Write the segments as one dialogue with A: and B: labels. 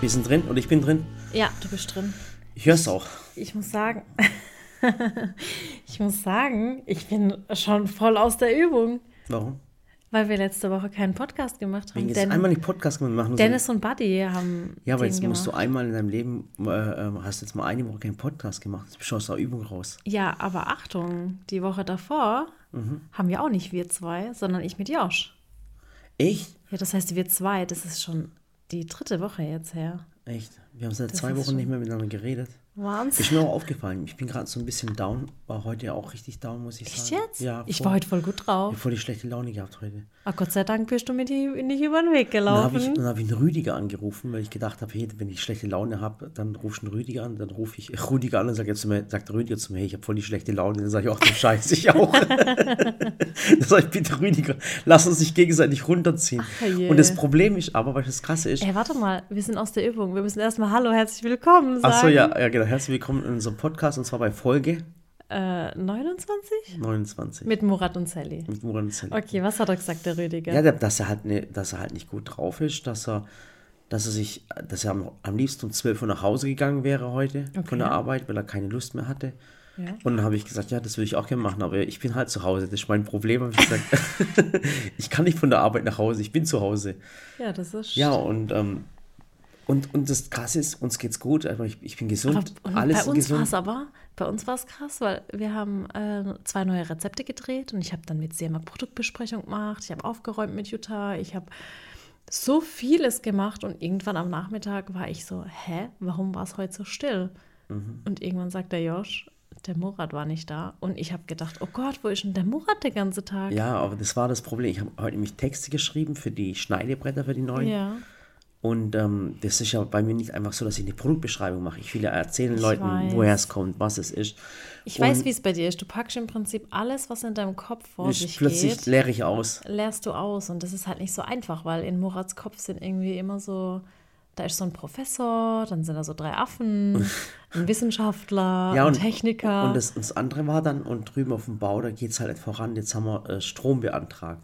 A: Wir sind drin und ich bin drin.
B: Ja, du bist drin.
A: Ich höre es auch.
B: Ich muss sagen, ich muss sagen, ich bin schon voll aus der Übung,
A: Warum?
B: weil wir letzte Woche keinen Podcast gemacht haben.
A: Wegen jetzt
B: Den-
A: einmal nicht Podcast gemacht machen.
B: Dennis und Buddy haben
A: ja, aber jetzt musst du
B: gemacht.
A: einmal in deinem Leben, äh, äh, hast jetzt mal eine Woche keinen Podcast gemacht. Jetzt bist du aus der Übung raus.
B: Ja, aber Achtung, die Woche davor
A: Mhm.
B: haben wir auch nicht wir zwei, sondern ich mit Josh.
A: Echt?
B: Ja, das heißt wir zwei, das ist schon die dritte Woche jetzt her.
A: Echt? Wir haben seit
B: Das
A: zwei Wochen
B: schon-
A: nicht mehr miteinander geredet.
B: Wahnsinn.
A: Ist mir auch aufgefallen. Ich bin gerade so ein bisschen down. War heute ja auch richtig down, muss ich
B: Echt
A: sagen.
B: jetzt?
A: Ja.
B: ich
A: voll.
B: war heute voll gut
A: Ich
B: drauf.
A: habe voll die schlechte Laune gehabt heute.
B: Aber Gott sei Dank bist du mir nicht über den Weg
A: Dann habe ich,
B: gelaufen.
A: dann hab ich einen Rüdiger angerufen, weil ich gedacht habe, hey, wenn ich schlechte Laune habe, dann rufst du einen Rüdiger an. Dann rufe ich Rüdiger an und sag jetzt zu mir, sagt Rüdiger zu mir, hey, ich habe voll die schlechte Laune. Dann sage ich auch, du Scheiß, ich auch. dann sage ich, bitte Rüdiger, lass uns nicht gegenseitig runterziehen.
B: Ach
A: und das Problem ist aber, weil das Krasse ist,
B: Ey, warte mal, wir sind aus der Übung. Wir müssen erstmal Hallo, herzlich willkommen sagen.
A: Achso, ja, ja, genau. Herzlich willkommen in unserem Podcast und zwar bei Folge
B: Äh, 29?
A: 29
B: Mit Murat und Sally.
A: mit Murat und Sally.
B: Okay, was hat er gesagt, der Rüdiger?
A: Ja, dass er halt ne, dass er halt nicht gut drauf ist, dass er, dass er sich, dass er am, am liebsten um 12 Uhr nach Hause gegangen wäre heute
B: Okay.
A: von der Arbeit, weil er keine Lust mehr hatte.
B: Ja.
A: Und dann habe ich gesagt, ja, das würde ich auch gerne machen, aber ich bin halt zu Hause. Das ist mein Problem. Ich gesagt, ich kann nicht von der Arbeit nach Hause, ich bin zu Hause.
B: Ja, das ist.
A: Ja, und, ähm, und, und das Krasse ist, uns geht's gut, aber ich, ich bin
B: aber,
A: gesund,
B: und
A: alles
B: bei uns war
A: gesund.
B: es aber, bei uns war es krass, weil wir haben äh, zwei neue Rezepte gedreht und ich habe dann mit Sema Produktbesprechung gemacht, ich habe aufgeräumt mit Jutta, ich habe so vieles gemacht und irgendwann am Nachmittag war ich so, hä, warum war es heute so still?
A: Mhm.
B: Und irgendwann sagt der Josh, der Murat war nicht da und ich habe gedacht, oh Gott, wo ist denn der Murat den ganzen Tag?
A: Ja, aber das war das Problem. Ich habe heute nämlich Texte geschrieben für die Schneidebretter, für die neuen.
B: Ja.
A: Und ähm, das ist ja bei mir nicht einfach so, dass ich eine Produktbeschreibung mache. Ich will ja erzählen
B: Ich
A: Leuten,
B: weiß.
A: woher es kommt, was es ist.
B: Ich weiß,
A: Und
B: wie es bei dir ist. Du packst im Prinzip alles, was in deinem Kopf vor
A: ich-
B: sich
A: plötzlich
B: geht,
A: leere ich aus.
B: leerst du aus. Und das ist halt nicht so einfach, weil in Murats Kopf sind irgendwie immer so, da ist so ein Professor, dann sind da so drei Affen, ein Wissenschaftler,
A: Ja,
B: ein
A: und,
B: Techniker.
A: und das, und das andere war dann, und drüben auf dem Bau, da geht es halt voran. Jetzt haben wir äh, Strom beantragt.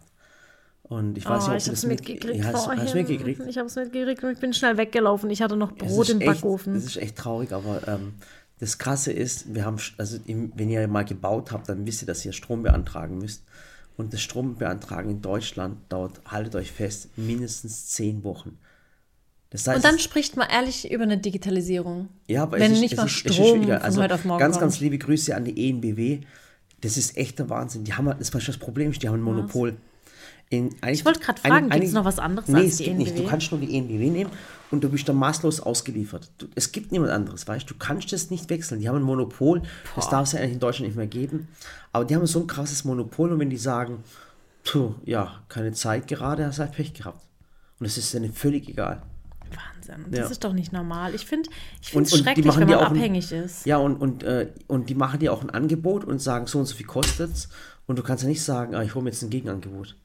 A: Und ich weiß
B: oh,
A: nicht, ob
B: ich
A: du
B: habe es
A: das mit-
B: mitgekriegt
A: Ja, hast, hast mitgekriegt?
B: Ich habe es mitgekriegt und ich bin schnell weggelaufen. Ich hatte noch Brot
A: ist
B: im
A: echt,
B: Backofen.
A: Das ist echt traurig, aber ähm, das Krasse ist, wir haben, also wenn ihr mal gebaut habt, dann wisst ihr, dass ihr Strom beantragen müsst. Und das Strom beantragen in Deutschland dauert, haltet euch fest, mindestens zehn Wochen. Das heißt,
B: und dann spricht man ehrlich über eine Digitalisierung.
A: ja, aber
B: wenn
A: es ist,
B: nicht
A: es
B: mal
A: ist, ist
B: Strom von
A: Also
B: heute auf morgen
A: ganz,
B: kommt.
A: ganz liebe Grüße an die ENBW. Das ist echter Wahnsinn. Die haben halt- das, was das Problem ist, die haben ein Monopol. In, ich
B: wollte gerade fragen, gibt's noch was anderes
A: nee,
B: als
A: es
B: die
A: gibt nicht. Du
B: ENBW?
A: kannst nur die ENBW nehmen und du bist dann maßlos ausgeliefert. Du, es gibt niemand anderes, weißt du? Du kannst das nicht wechseln. Die haben ein Monopol. Das darf es ja eigentlich in Deutschland nicht mehr geben. Aber die haben so ein krasses Monopol und wenn die sagen, puh, ja, keine Zeit gerade, hast du halt Pech gehabt. Und es ist denen völlig egal.
B: Wahnsinn. Das
A: Ja.
B: ist doch nicht normal. Ich finde es
A: und die
B: schrecklich, wenn man
A: auch ein-
B: abhängig ist.
A: Ja, und, und, äh, und die machen dir auch ein Angebot und sagen, so und so viel kostet es. Und du kannst ja nicht sagen, ah, ich hole mir jetzt ein Gegenangebot.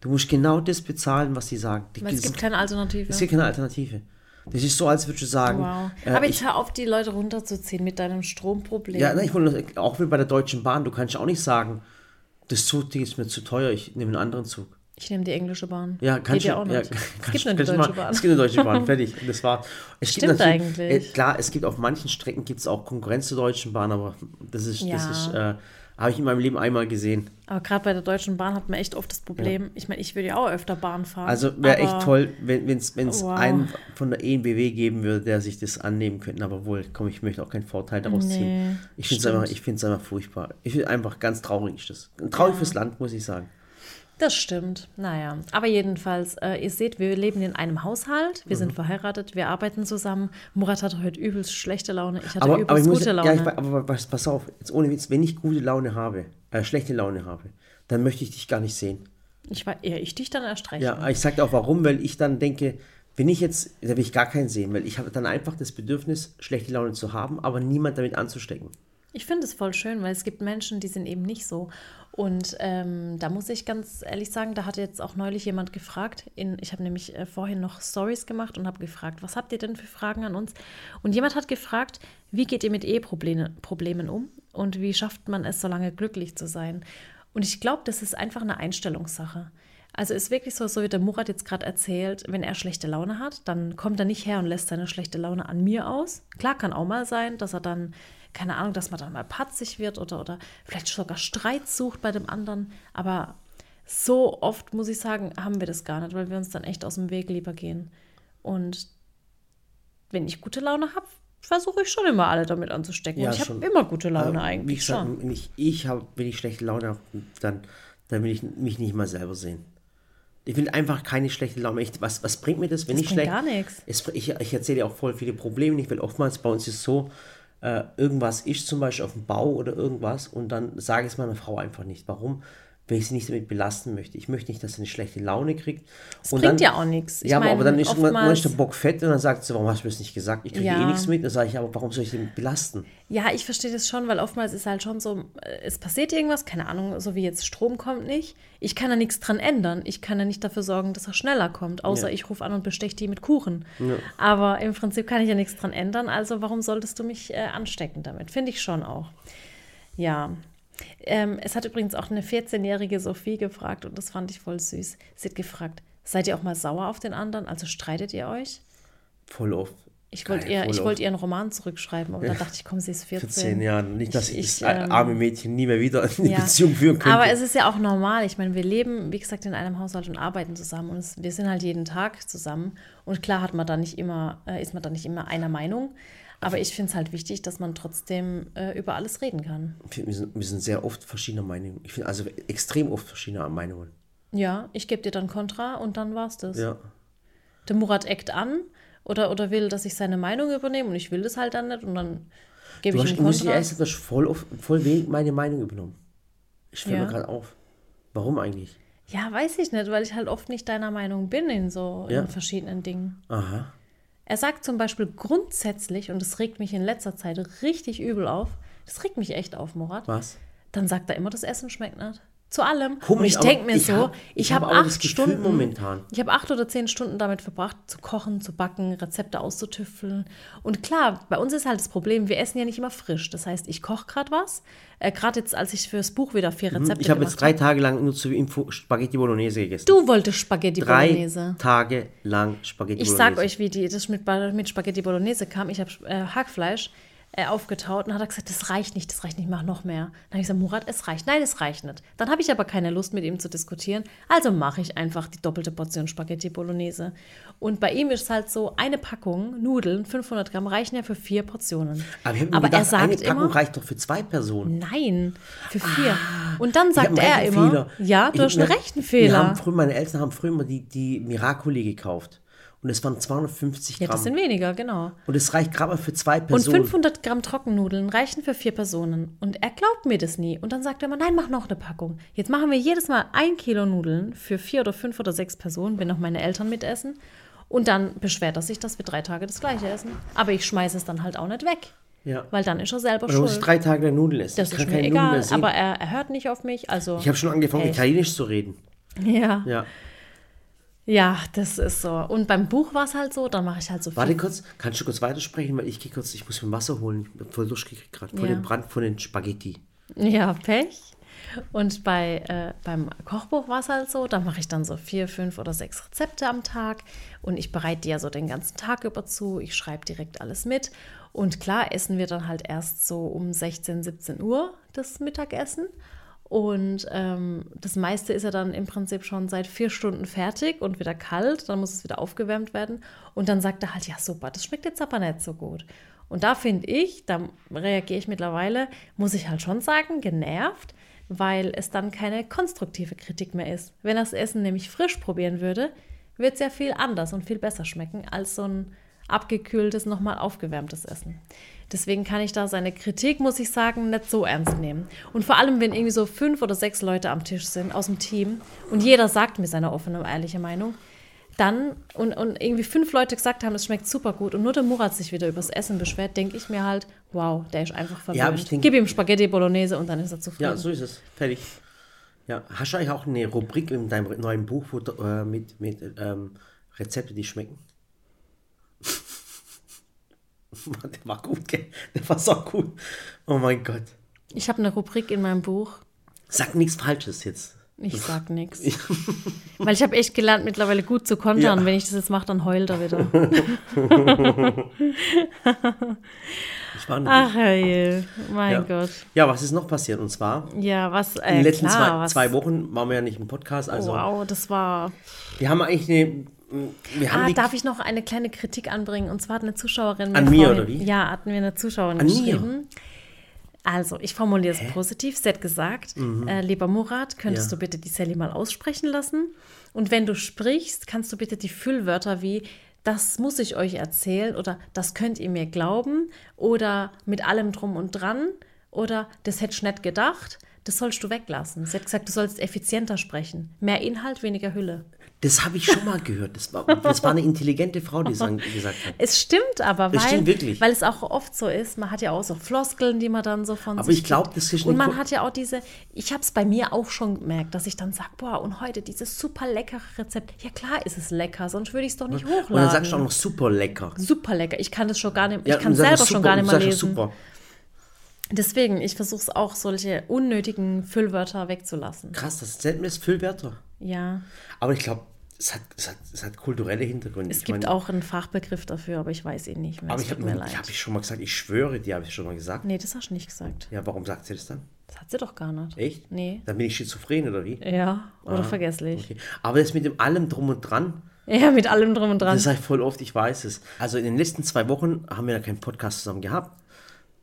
A: Du musst genau das bezahlen, was die sagen. Die,
B: Mhm. Es gibt keine Alternative.
A: es gibt keine Alternative. Das ist so, als würdest du sagen,
B: Wow.
A: äh,
B: Aber
A: ich,
B: jetzt hör auf, die Leute runterzuziehen mit deinem Stromproblem.
A: ja, nein, ich wollte auch wie bei der Deutschen Bahn, du kannst auch nicht sagen, das Zugticket ist mir zu teuer, ich nehme einen anderen Zug.
B: Ich nehme die englische Bahn.
A: Ja,
B: Geht
A: kannst
B: ja
A: du.
B: auch
A: Ja,
B: nicht.
A: kann-
B: es gibt eine deutsche
A: mal-
B: Bahn.
A: Es gibt eine deutsche Bahn, fertig. Das war. Es
B: Stimmt eigentlich.
A: Äh, klar, es gibt auf manchen Strecken gibt es auch Konkurrenz zur Deutschen Bahn, aber das ist, das
B: Ja.
A: ist, äh, habe ich in meinem Leben einmal gesehen.
B: Aber gerade bei der Deutschen Bahn hat man echt oft das Problem. Ich meine, ich würde ja auch öfter Bahn fahren.
A: Also wäre echt toll, wenn es
B: Wow.
A: einen von der ENBW geben würde, der sich das annehmen könnte. Aber wohl, komm, ich möchte auch keinen Vorteil daraus
B: Nee,
A: ziehen. Ich finde es einfach, ich einfach furchtbar. Ich finde einfach ganz traurig ist das. Traurig fürs Land, muss ich sagen.
B: Das stimmt. Naja, aber jedenfalls, äh, ihr seht, wir leben in einem Haushalt, wir
A: Mhm.
B: sind verheiratet, wir arbeiten zusammen. Murat hatte heute übelst schlechte Laune, ich hatte
A: Aber,
B: übelst
A: aber ich muss,
B: gute
A: ja,
B: Laune.
A: ich, aber pass, pass auf, jetzt ohne Witz, wenn ich gute Laune habe, äh, schlechte Laune habe, dann möchte ich dich gar nicht sehen.
B: ich war eher ich dich dann erst recht.
A: Ja, ich sage auch warum, weil ich dann denke, wenn ich jetzt, da will ich gar keinen sehen, weil ich habe dann einfach das Bedürfnis, schlechte Laune zu haben, aber niemand damit anzustecken.
B: Ich finde es voll schön, weil es gibt Menschen, die sind eben nicht so. Und ähm, da muss ich ganz ehrlich sagen, da hat jetzt auch neulich jemand gefragt. In, ich habe nämlich äh, vorhin noch Stories gemacht und habe gefragt, was habt ihr denn für Fragen an uns? Und jemand hat gefragt, wie geht ihr mit Eheproblemen Problemen um und wie schafft man es, so lange glücklich zu sein? Und ich glaube, das ist einfach eine Einstellungssache. Also ist wirklich so, so wie der Murat jetzt gerade erzählt, wenn er schlechte Laune hat, dann kommt er nicht her und lässt seine schlechte Laune an mir aus. Klar kann auch mal sein, dass er dann, keine Ahnung, dass man dann mal patzig wird oder, oder vielleicht sogar Streit sucht bei dem anderen. Aber so oft, muss ich sagen, haben wir das gar nicht, weil wir uns dann echt aus dem Weg lieber gehen. Und wenn ich gute Laune habe, versuche ich schon immer alle damit anzustecken.
A: Ja,
B: und ich habe immer gute Laune
A: Aber
B: eigentlich
A: Wie gesagt,
B: schon.
A: wenn ich, ich habe, wenn ich schlechte Laune habe, dann, dann will ich mich nicht mal selber sehen. Ich will einfach keine schlechte Laune. Ich, was, was bringt mir das, wenn
B: Das
A: ich schlecht...
B: gar nichts.
A: Es, ich, ich erzähle ja auch voll viele Probleme. Ich will oftmals, bei uns ist so, äh, irgendwas ist zum Beispiel auf dem Bau oder irgendwas und dann sage ich es meiner Frau einfach nicht. Warum? Weil ich sie nicht damit belasten möchte. Ich möchte nicht, dass sie eine schlechte Laune kriegt.
B: Das
A: und
B: bringt
A: dann,
B: ja auch nichts. Ich
A: ja, aber,
B: mein,
A: aber dann ist, ist der Bock fett und dann sagt sie, warum hast du mir das nicht gesagt? Ich kriege
B: Ja.
A: eh nichts mit. Dann sage ich, aber warum soll ich sie belasten?
B: Ja, ich verstehe das schon, weil oftmals ist halt schon so, äh, es passiert irgendwas, keine Ahnung, so wie jetzt Strom kommt nicht. Ich kann da nichts dran ändern. Ich kann ja nicht dafür sorgen, dass er schneller kommt, außer
A: Ja.
B: ich rufe an und besteche die mit Kuchen. Aber im Prinzip kann ich ja nichts dran ändern, also warum solltest du mich äh, anstecken damit? Finde ich schon auch. Ja. Ähm, es hat übrigens auch eine 14-jährige Sophie gefragt und das fand ich voll süß. Sie hat gefragt, seid ihr auch mal sauer auf den anderen? Also streitet ihr euch?
A: Voll oft.
B: Ich wollte ihr, ich
A: oft.
B: wollte ihren Roman zurückschreiben, aber dann dachte ich, komm, sie ist 14.
A: Für zehn Jahren. Nicht, dass ich,
B: Ich-
A: das
B: ähm,
A: arme Mädchen nie mehr wieder in eine
B: Ja.
A: Beziehung führen könnte.
B: Aber es ist ja auch normal. Ich meine, wir leben, wie gesagt, in einem Haushalt und arbeiten zusammen und es, wir sind halt jeden Tag zusammen. Und klar hat man da nicht immer, äh, ist man da nicht immer einer Meinung. Aber ich finde es halt wichtig, dass man trotzdem äh, über alles reden kann.
A: wir, sind, wir sind sehr oft verschiedener Meinungen. Ich finde also extrem oft verschiedener Meinungen.
B: Ja, ich gebe dir dann Kontra und dann war's das.
A: Ja.
B: Der Murat eckt an oder, oder will, dass ich seine Meinung übernehme und ich will das halt dann nicht und dann gebe ich ihm
A: muss ich
B: Kontra.
A: erst, du hast voll, oft, voll wenig meine Meinung übernommen. Ich fällt
B: Ja.
A: mir gerade auf. Warum eigentlich?
B: Ja, weiß ich nicht, weil ich halt oft nicht deiner Meinung bin in so
A: Ja.
B: in verschiedenen Dingen.
A: Aha.
B: Er sagt zum Beispiel grundsätzlich, und das regt mich in letzter Zeit richtig übel auf, das regt mich echt auf, Murat,
A: Was?
B: dann sagt er immer, das Essen schmeckt nicht. Zu allem.
A: Komisch,
B: und ich denke mir
A: ich
B: so,
A: hab-
B: ich,
A: ich
B: habe
A: hab
B: acht Stunden
A: momentan.
B: Ich habe acht oder zehn Stunden damit verbracht, zu kochen, zu backen, Rezepte auszutüffeln. Und klar, bei uns ist halt das Problem, wir essen ja nicht immer frisch. Das heißt, ich koche gerade was. Äh, gerade jetzt, als ich fürs Buch wieder vier Rezepte
A: Mhm. Ich habe jetzt drei Tage lang nur zur Info Spaghetti Bolognese gegessen.
B: Du wolltest Spaghetti
A: drei
B: Bolognese.
A: Tage lang Spaghetti
B: Ich
A: Bolognese.
B: sag euch, wie die, das mit, mit Spaghetti Bolognese kam. Ich habe äh, Hackfleisch äh, aufgetaut und hat er gesagt, das reicht nicht, das reicht nicht, mach noch mehr. Dann habe ich gesagt, Murat, es reicht. Nein, es reicht nicht. Dann habe ich aber keine Lust, mit ihm zu diskutieren. Also mache ich einfach die doppelte Portion Spaghetti Bolognese. Und bei ihm ist es halt so, eine Packung Nudeln, 500 Gramm, reichen ja für vier Portionen.
A: aber ich
B: aber
A: gedacht,
B: er sagt
A: eine Packung
B: immer,
A: reicht doch für zwei Personen.
B: nein, für vier. Und dann
A: Ah. Ich hab
B: sagt er immer,
A: Rechenfehler.
B: ja,
A: Ich
B: du hast einen
A: Wir
B: Rechenfehler.
A: haben früher, meine Eltern haben früher immer die, die Miracoli gekauft. Und es waren 250
B: Ja,
A: Gramm.
B: das sind weniger, genau.
A: und es reicht gerade mal für zwei
B: Und
A: Personen.
B: 500 Gramm Trockennudeln reichen für vier Personen. Und er glaubt mir das nie. Und dann sagt er immer, nein, mach noch eine Packung. Jetzt machen wir jedes Mal ein Kilo Nudeln für vier oder fünf oder sechs Personen, wenn noch meine Eltern mitessen. Und dann beschwert er sich, dass wir drei Tage das gleiche essen. Aber ich schmeiße es dann halt auch nicht weg.
A: ja.
B: Weil dann ist er selber
A: Oder muss ich
B: schuld.
A: drei Tage lang Nudeln essen?
B: Das
A: ich
B: ist
A: kann
B: mir egal. Aber er, er hört nicht auf mich. Also,
A: ich habe schon angefangen,
B: Echt?
A: Italienisch zu reden.
B: ja.
A: Ja.
B: Ja, das ist so. Und beim Buch war es halt so, dann mache ich halt so viel.
A: Warte kurz, kannst du kurz weitersprechen? Weil ich gehe kurz, ich muss mir Wasser holen. Ich bin voll durchgekriegt gerade. Von
B: Ja.
A: dem Brand von den Spaghetti.
B: Ja, Pech. Und bei, äh, beim Kochbuch war es halt so, da mache ich dann so vier, fünf oder sechs Rezepte am Tag und ich bereite die ja so den ganzen Tag über zu, ich schreibe direkt alles mit und klar essen wir dann halt erst so um 16, 17 Uhr das Mittagessen und ähm, das meiste ist ja dann im Prinzip schon seit vier Stunden fertig und wieder kalt, dann muss es wieder aufgewärmt werden und dann sagt er halt, ja super, das schmeckt jetzt aber nicht so gut. Und da finde ich, da reagiere ich mittlerweile, muss ich halt schon sagen, genervt, weil es dann keine konstruktive Kritik mehr ist. Wenn das Essen nämlich frisch probieren würde, wird es ja viel anders und viel besser schmecken als so ein abgekühltes, nochmal aufgewärmtes Essen. Deswegen kann ich da seine Kritik, muss ich sagen, nicht so ernst nehmen. Und vor allem, wenn irgendwie so fünf oder sechs Leute am Tisch sind aus dem Team und jeder sagt mir seine offene und ehrliche Meinung, dann und, und irgendwie fünf Leute gesagt haben, es schmeckt super gut und nur der Murat sich wieder übers Essen beschwert, denke ich mir halt, wow, der ist einfach verwöhnt.
A: Ja, ich denk-
B: Gib ihm Spaghetti Bolognese und dann ist er zufrieden.
A: Ja, so ist es. Fertig. Ja, hast du eigentlich auch eine Rubrik in deinem neuen Buch wo, äh, mit, mit ähm, Rezepte, die schmecken? Mann, Der war gut, gell? Der war so gut. Oh mein Gott.
B: Ich habe eine Rubrik in meinem Buch.
A: Sag nichts Falsches jetzt.
B: Ich sag nichts. Weil ich habe echt gelernt, mittlerweile gut zu kontern.
A: Ja.
B: Wenn ich das jetzt mache, dann heult er wieder.
A: Ich war
B: Ach, herrje. Mein
A: ja.
B: Gott.
A: ja, was ist noch passiert? Und zwar,
B: Ja, was. Äh,
A: in den letzten
B: klar,
A: zwei,
B: was,
A: zwei Wochen waren wir ja nicht im Podcast. Also,
B: Wow, das war.
A: wir haben eigentlich eine. Wir haben
B: Ah, darf ich noch eine kleine Kritik anbringen? Und zwar hat eine Zuschauerin.
A: An
B: mir vorhin-
A: oder wie?
B: Ja, hatten wir eine Zuschauerin
A: An mir?
B: Also, ich formuliere es positiv. Sie hat gesagt, äh, lieber Murat, könntest
A: Mhm. Ja.
B: du bitte die Sally mal aussprechen lassen? Und wenn du sprichst, kannst du bitte die Füllwörter wie das muss ich euch erzählen oder das könnt ihr mir glauben oder mit allem drum und dran oder das hätte ich nicht gedacht, das sollst du weglassen. Sie hat gesagt, du sollst effizienter sprechen. Mehr Inhalt, weniger Hülle.
A: das habe ich schon mal gehört. Das war, das war eine intelligente Frau, die es an- gesagt hat.
B: Es stimmt aber, weil,
A: stimmt wirklich.
B: weil es auch oft so ist. Man hat ja auch so Floskeln, die man dann so von
A: Aber
B: sich
A: ich glaub,
B: gibt.
A: das ist
B: Und man hat ja auch diese, ich habe es bei mir auch schon gemerkt, dass ich dann sage, boah, und heute dieses super leckere Rezept. Ja klar ist es lecker, sonst würde ich es doch nicht hochladen.
A: Und dann sagst du auch noch super lecker.
B: super lecker. Ich kann das schon gar nicht,
A: Ja,
B: ich kann selber schon gar nicht mehr lesen.
A: Super.
B: Deswegen, ich versuche es auch, solche unnötigen Füllwörter wegzulassen.
A: Krass, das sind mir Füllwörter.
B: Ja,
A: Aber ich glaube, es hat, es, hat, es hat kulturelle Hintergründe.
B: es
A: ich
B: gibt
A: mein,
B: auch einen Fachbegriff dafür, aber ich weiß ihn nicht mehr.
A: Aber
B: es
A: ich habe
B: mir
A: hab
B: leid.
A: ich schon mal gesagt, ich schwöre, die habe ich schon mal gesagt.
B: nee, das hast du nicht gesagt.
A: Ja, warum sagt sie das dann?
B: Das hat sie doch gar nicht.
A: Echt?
B: Nee.
A: Dann bin ich schizophren oder wie?
B: Ja, oder vergesslich.
A: Okay. Aber das mit dem allem drum und dran,
B: Ja, mit allem drum und dran.
A: das sage ich voll oft, ich weiß es. Also in den letzten zwei Wochen haben wir ja keinen Podcast zusammen gehabt.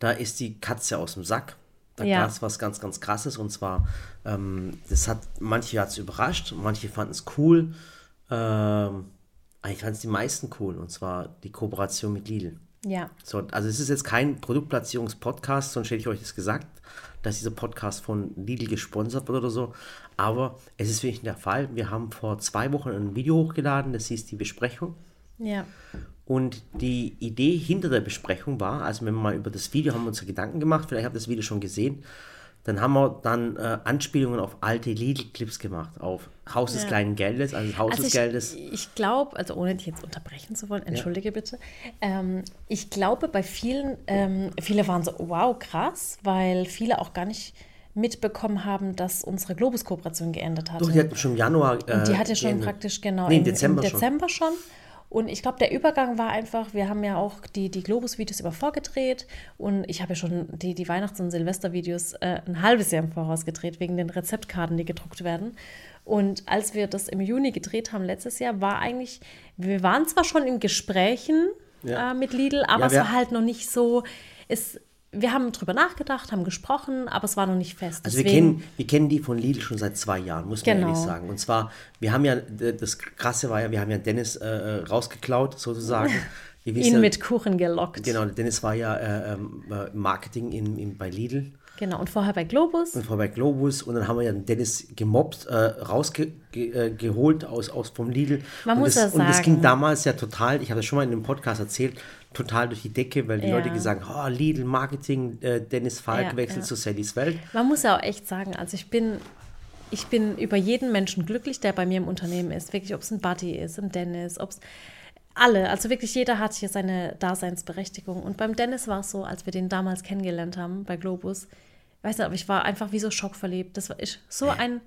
A: Da ist die Katze aus dem Sack. Da
B: Ja.
A: gab es was ganz, ganz krasses. Und zwar, ähm, das hat, manche hat es überrascht, manche fanden es cool. Ähm, eigentlich fanden es die meisten cool. Und zwar die Kooperation mit Lidl.
B: Ja.
A: So, also es ist jetzt kein Produktplatzierungspodcast, sonst hätte ich euch das gesagt, dass dieser Podcast von Lidl gesponsert wird oder so. Aber es ist wirklich der Fall. Wir haben vor zwei Wochen ein Video hochgeladen, das hieß die Besprechung.
B: Ja.
A: Und die Idee hinter der Besprechung war, also wenn wir mal über das Video haben wir uns Gedanken gemacht, vielleicht habt ihr das Video schon gesehen, dann haben wir dann äh, Anspielungen auf alte Lidl-Clips gemacht, auf Haus des
B: Ja.
A: kleinen Geldes, also Haus
B: Also
A: des
B: ich,
A: Geldes.
B: ich glaube, also ohne dich jetzt unterbrechen zu wollen, entschuldige bitte. Ähm, ich glaube, bei vielen, ähm, viele waren so, wow, krass, weil viele auch gar nicht mitbekommen haben, dass unsere Globus-Kooperation geendet hat.
A: Doch, die hatten schon im Januar. Äh,
B: Die hat ja schon
A: geendet.
B: praktisch genau
A: Nee, im
B: im,
A: Dezember
B: im
A: schon.
B: Dezember schon. Und ich glaube, der Übergang war einfach, wir haben ja auch die, die Globus-Videos immer vorgedreht und ich habe ja schon die, die Weihnachts- und Silvester-Videos äh, ein halbes Jahr im Voraus gedreht, wegen den Rezeptkarten, die gedruckt werden. Und als wir das im Juni gedreht haben letztes Jahr, war eigentlich, wir waren zwar schon in Gesprächen
A: Ja.
B: äh, mit Lidl, aber
A: Ja,
B: es war halt noch nicht so, es, wir haben drüber nachgedacht, haben gesprochen, aber es war noch nicht fest.
A: Also wir kennen, wir kennen die von Lidl schon seit zwei Jahren, muss man
B: Genau.
A: ehrlich sagen. Und zwar, wir haben ja, das Krasse war ja, wir haben ja Dennis äh, äh, rausgeklaut, sozusagen.
B: Ihn
A: ja,
B: mit Kuchen gelockt.
A: Genau, Dennis war ja äh, ähm, äh, Marketing in, in, bei Lidl
B: Genau, und vorher bei Globus.
A: und vorher bei Globus und dann haben wir ja den Dennis gemobbt, äh, rausgeholt ge, äh, aus, aus vom Lidl.
B: Man
A: und
B: muss
A: das,
B: ja
A: Und das ging
B: sagen-
A: damals ja total, ich habe das schon mal in einem Podcast erzählt, total durch die Decke, weil die
B: Ja.
A: Leute gesagt haben, oh, Lidl, Marketing, äh, Dennis Falk
B: Ja,
A: wechselt
B: ja.
A: zu Sallys Welt.
B: Man muss ja auch echt sagen, also ich bin, ich bin über jeden Menschen glücklich, der bei mir im Unternehmen ist. Wirklich, ob es ein Buddy ist, ein Dennis, ob es alle, also wirklich jeder hat hier seine Daseinsberechtigung. Und beim Dennis war es so, als wir den damals kennengelernt haben bei Globus, weißt du, aber ich war einfach wie so schockverliebt. Das war ich, so ein,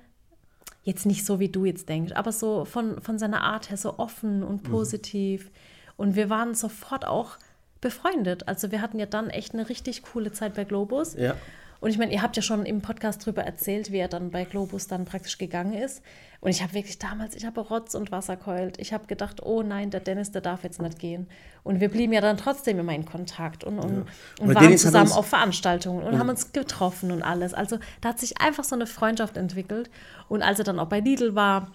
B: jetzt nicht so, wie du jetzt denkst, aber so von, von seiner Art her so offen und positiv. Und wir waren sofort auch befreundet. Also wir hatten ja dann echt eine richtig coole Zeit bei Globus.
A: Ja.
B: Und ich meine, ihr habt ja schon im Podcast drüber erzählt, wie er dann bei Globus dann praktisch gegangen ist. Und ich habe wirklich damals, ich habe Rotz und Wasser keult. Ich habe gedacht, oh nein, der Dennis, der darf jetzt nicht gehen. Und wir blieben ja dann trotzdem immer in Kontakt und, und, und
A: Aber
B: waren
A: Dennis
B: zusammen auf Veranstaltungen und haben uns getroffen und alles. Also da hat sich einfach so eine Freundschaft entwickelt. Und als er dann auch bei Lidl war,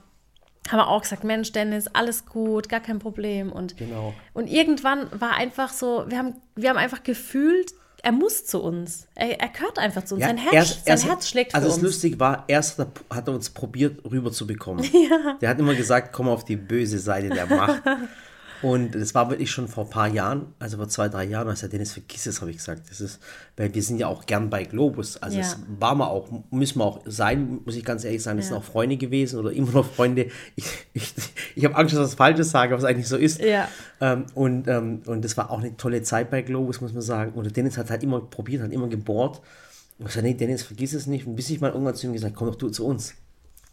B: haben wir auch gesagt, Mensch, Dennis, alles gut, gar kein Problem. Und,
A: Genau.
B: und irgendwann war einfach so, wir haben, wir haben einfach gefühlt, er muss zu uns. Er, er gehört einfach zu uns. sein Herz,
A: erst-
B: sein
A: erst-
B: Herz schlägt
A: Also
B: für
A: das
B: uns.
A: Lustige war, erst hat er- hat er uns probiert rüber zu bekommen. Der hat immer gesagt, komm auf die böse Seite der Macht. Und das war wirklich schon vor ein paar Jahren, also vor zwei, drei Jahren, als der Dennis vergiss es, habe ich gesagt. Das ist, weil wir sind ja auch gern bei Globus. Also
B: Ja.
A: es war mal auch, müssen wir auch sein, muss ich ganz ehrlich sagen, das
B: Ja.
A: sind auch Freunde gewesen oder immer noch Freunde. Ich, ich, ich habe Angst, dass ich was Falsches sage, was eigentlich so ist.
B: Ja.
A: Ähm, und, ähm, und das war auch eine tolle Zeit bei Globus, muss man sagen. Und der Dennis hat halt immer probiert, hat immer gebohrt. Und ich sagte, nee, Dennis, vergiss es nicht. Und bis ich mal irgendwann zu ihm gesagt, komm doch du zu uns.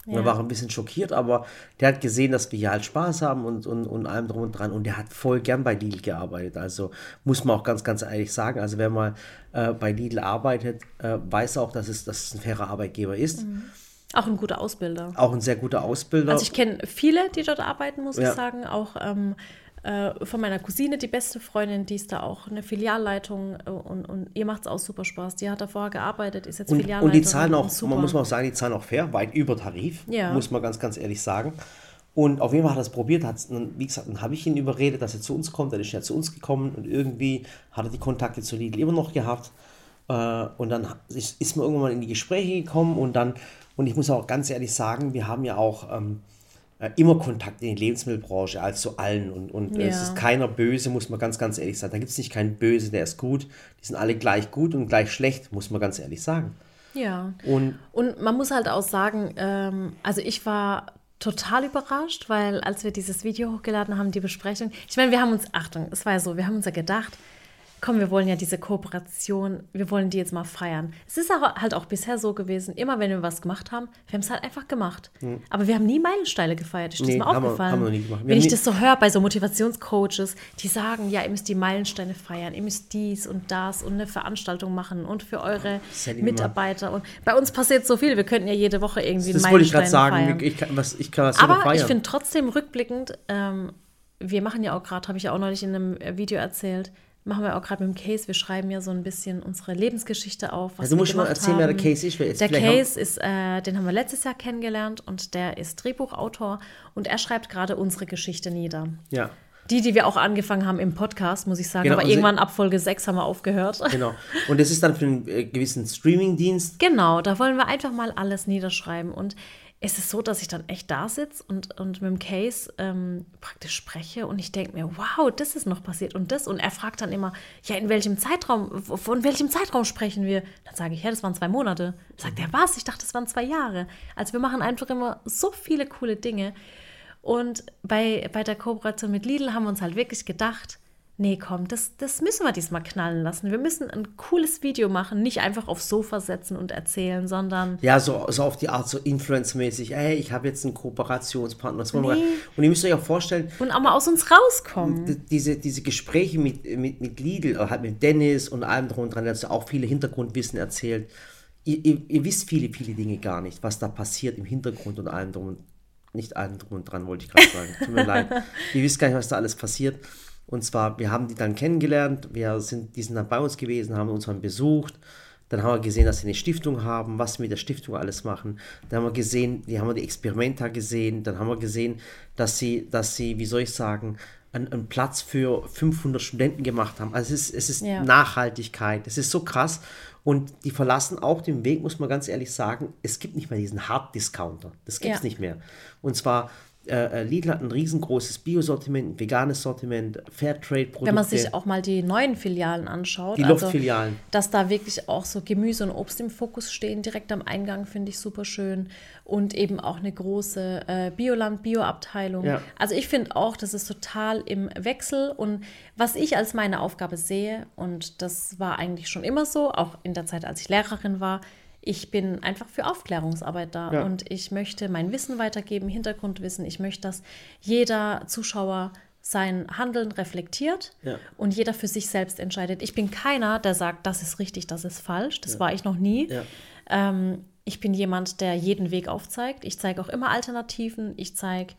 A: Und er war ein bisschen schockiert, aber der hat gesehen, dass wir hier halt Spaß haben und, und, und allem drum und dran. Und der hat voll gern bei Lidl gearbeitet. Also muss man auch ganz, ganz ehrlich sagen. Also wer mal äh, bei Lidl arbeitet, äh, weiß auch, dass es, dass es ein fairer Arbeitgeber ist.
B: Mhm. Auch ein guter Ausbilder.
A: Auch ein sehr guter Ausbilder.
B: Also ich kenne viele, die dort arbeiten, muss
A: Ja.
B: ich sagen. Auch ähm, äh, von meiner Cousine, die beste Freundin, die ist da auch eine Filialleitung äh, und, und ihr macht es auch super Spaß. Die hat da vorher gearbeitet, ist jetzt
A: Und,
B: Filialleiterin.
A: und die zahlen auch,
B: super.
A: man muss man auch sagen, die zahlen auch fair, weit über Tarif,
B: Ja.
A: muss man ganz, ganz ehrlich sagen. Und auf jeden Fall hat er es probiert, hat's, wie gesagt, dann habe ich ihn überredet, dass er zu uns kommt, dann ist er zu uns gekommen und irgendwie hat er die Kontakte zu Lidl immer noch gehabt. Äh, und dann ist, ist man irgendwann in die Gespräche gekommen und dann, und ich muss auch ganz ehrlich sagen, wir haben ja auch ähm, äh, immer Kontakt in die Lebensmittelbranche, als zu allen. Und, und äh, es
B: Ja.
A: ist keiner böse, muss man ganz, ganz ehrlich sagen. Da gibt es nicht keinen Böse, der ist gut. Die sind alle gleich gut und gleich schlecht, muss man ganz ehrlich sagen.
B: Ja.
A: Und
B: Und man muss halt auch sagen, ähm, also ich war total überrascht, weil als wir dieses Video hochgeladen haben, die Besprechung, ich meine, wir haben uns, Achtung, es war ja so, wir haben uns ja gedacht, komm, wir wollen ja diese Kooperation, wir wollen die jetzt mal feiern. Es ist aber halt auch bisher so gewesen, immer wenn wir was gemacht haben, wir haben es halt einfach gemacht. Aber wir haben nie Meilensteine gefeiert. Ist das
A: Nee,
B: mal
A: haben wir-
B: aufgefallen?
A: haben wir nie gemacht. Wir
B: Wenn ich das so höre bei so Motivationscoaches, die sagen, ja, ihr müsst die Meilensteine feiern, ihr müsst dies und das und eine Veranstaltung machen und für eure
A: immer-
B: Mitarbeiter. Und bei uns passiert so viel, wir könnten ja jede Woche irgendwie
A: Das
B: einen
A: wollte ich gerade sagen.
B: feiern.
A: Ich kann was, ich kann super
B: Aber ich
A: feiern.
B: finde trotzdem rückblickend, ähm, wir machen ja auch gerade, habe ich ja auch neulich in einem Video erzählt, machen wir auch gerade mit dem Case, wir schreiben ja so ein bisschen unsere Lebensgeschichte auf. Was
A: Also du musst mal erzählen, wer der. Case ist,
B: Der Case ist, äh, den haben wir letztes Jahr kennengelernt und der ist Drehbuchautor und er schreibt gerade unsere Geschichte nieder.
A: ja,
B: Die, die wir auch angefangen haben im Podcast, muss ich sagen.
A: Genau,
B: aber
A: also-
B: irgendwann ab Folge 6 haben wir aufgehört.
A: genau. Und das ist dann für einen äh, gewissen Streaming-Dienst.
B: Genau, da wollen wir einfach mal alles niederschreiben. Und es ist so, dass ich dann echt da sitze und, und mit dem Case ähm, praktisch spreche und ich denke mir, wow, das ist noch passiert und das. Und er fragt dann immer, ja, in welchem Zeitraum, von welchem Zeitraum sprechen wir? Dann sage ich, ja, das waren zwei Monate. Sagt er, was? Ich dachte, das waren zwei Jahre. Also wir machen einfach immer so viele coole Dinge. Und bei, bei der Kooperation mit Lidl haben wir uns halt wirklich gedacht, nee, komm, das, das müssen wir diesmal knallen lassen. Wir müssen ein cooles Video machen, nicht einfach aufs Sofa setzen und erzählen, sondern
A: Ja, so, so auf die Art, so Influencer-mäßig. Ey, ich habe jetzt einen Kooperationspartner. Das wir
B: Nee.
A: Und ihr müsst euch auch vorstellen,
B: und auch mal aus uns rauskommen.
A: diese, diese Gespräche mit, mit, mit Lidl, oder halt mit Dennis und allem drum und dran, der hat auch viele Hintergrundwissen erzählt. Ihr, ihr, ihr wisst viele, viele Dinge gar nicht, was da passiert im Hintergrund und allem drum und nicht allem drum und dran, wollte ich gerade sagen. Tut mir leid. Ihr wisst gar nicht, was da alles passiert. Und zwar, wir haben die dann kennengelernt, wir sind, die sind dann bei uns gewesen, haben uns dann besucht. Dann haben wir gesehen, dass sie eine Stiftung haben, was sie mit der Stiftung alles machen. Dann haben wir gesehen, die haben wir die Experimenta gesehen. Dann haben wir gesehen, dass sie, dass sie, wie soll ich sagen, einen, einen Platz für 500 Studenten gemacht haben. Also es ist, es ist
B: Ja.
A: Nachhaltigkeit. Es ist so krass. Und die verlassen auch den Weg, muss man ganz ehrlich sagen. Es gibt nicht mehr diesen Hard-Discounter. Das gibt es
B: Ja.
A: nicht mehr. Und zwar, äh, äh, Lidl hat ein riesengroßes Biosortiment, ein veganes Sortiment, Fairtrade-Produkte.
B: Wenn man sich auch mal die neuen Filialen anschaut,
A: Die
B: also,
A: Luftfilialen.
B: dass da wirklich auch so Gemüse und Obst im Fokus stehen, direkt am Eingang, finde ich super schön. Und eben auch eine große äh, Bioland-Bio-Abteilung.
A: Ja.
B: Also ich finde auch, das ist total im Wechsel. Und was ich als meine Aufgabe sehe, und das war eigentlich schon immer so, auch in der Zeit, als ich Lehrerin war, ich bin einfach für Aufklärungsarbeit da
A: Ja.
B: und ich möchte mein Wissen weitergeben, Hintergrundwissen. Ich möchte, dass jeder Zuschauer sein Handeln reflektiert
A: Ja.
B: und jeder für sich selbst entscheidet. Ich bin keiner, der sagt, das ist richtig, das ist falsch. Das war ich noch nie.
A: Ja.
B: Ähm, ich bin jemand, der jeden Weg aufzeigt. Ich zeige auch immer Alternativen. Ich zeige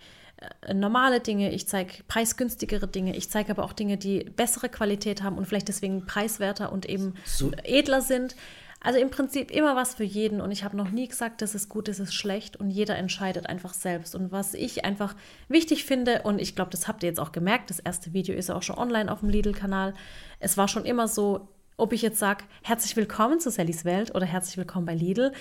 B: äh, normale Dinge. Ich zeige preisgünstigere Dinge. Ich zeige aber auch Dinge, die bessere Qualität haben und vielleicht deswegen preiswerter und eben
A: So-
B: edler sind. Also im Prinzip immer was für jeden und ich habe noch nie gesagt, das ist gut, das ist schlecht und jeder entscheidet einfach selbst. Und was ich einfach wichtig finde und ich glaube, das habt ihr jetzt auch gemerkt, das erste Video ist ja auch schon online auf dem Lidl-Kanal. Es war schon immer so, ob ich jetzt sage, herzlich willkommen zu Sallys Welt oder herzlich willkommen bei Lidl.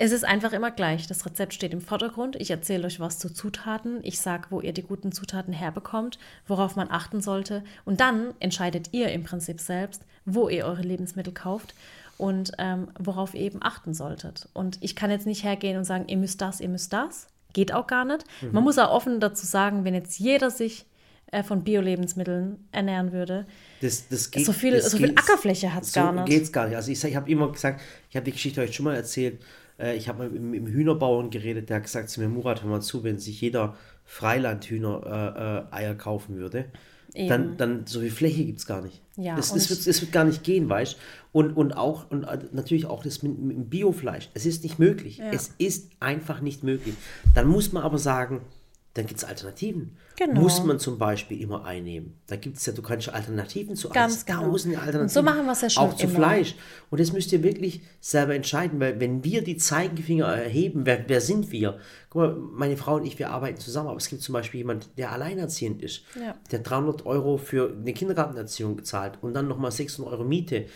B: Es ist einfach immer gleich. Das Rezept steht im Vordergrund. Ich erzähle euch was zu Zutaten. Ich sage, wo ihr die guten Zutaten herbekommt, worauf man achten sollte. Und dann entscheidet ihr im Prinzip selbst, wo ihr eure Lebensmittel kauft und ähm, worauf ihr eben achten solltet. Und ich kann jetzt nicht hergehen und sagen, ihr müsst das, ihr müsst das. Geht auch gar nicht. Man muss auch offen dazu sagen, wenn jetzt jeder sich äh, von Bio-Lebensmitteln ernähren würde,
A: Das, das geht,
B: So viel-
A: das
B: so viel
A: geht-
B: Ackerfläche hat's
A: so
B: gar nicht.
A: geht's gar nicht. Also ich, ich habe immer gesagt, ich habe die Geschichte euch schon mal erzählt. Äh, ich habe mit, einem Hühnerbauern geredet, der hat gesagt zu mir, Murat, hör mal zu, wenn sich jeder Freilandhühner äh, äh, Eier kaufen würde, dann, dann so viel Fläche gibt es gar nicht.
B: Ja,
A: das,
B: und
A: das, wird, das wird gar nicht gehen, weißt du? Und, und auch, und äh, natürlich auch das mit, mit dem Biofleisch. Es ist nicht möglich. Es ist einfach nicht möglich. Dann muss man aber sagen, dann gibt es Alternativen.
B: Genau.
A: Muss man zum Beispiel immer einnehmen. Da gibt es ja, du kannst Alternativen zu
B: Ganz genau.
A: tausende Alternativen.
B: Und so machen wir's ja schon
A: Auch zu
B: immer.
A: Fleisch. Und das müsst ihr wirklich selber entscheiden, weil wenn wir die Zeigefinger erheben, wer, wer sind wir? Guck mal, meine Frau und ich, wir arbeiten zusammen, aber es gibt zum Beispiel jemand, der alleinerziehend ist,
B: Ja.
A: der 300 Euro für eine Kindergartenerziehung bezahlt und dann nochmal 600 Euro Miete.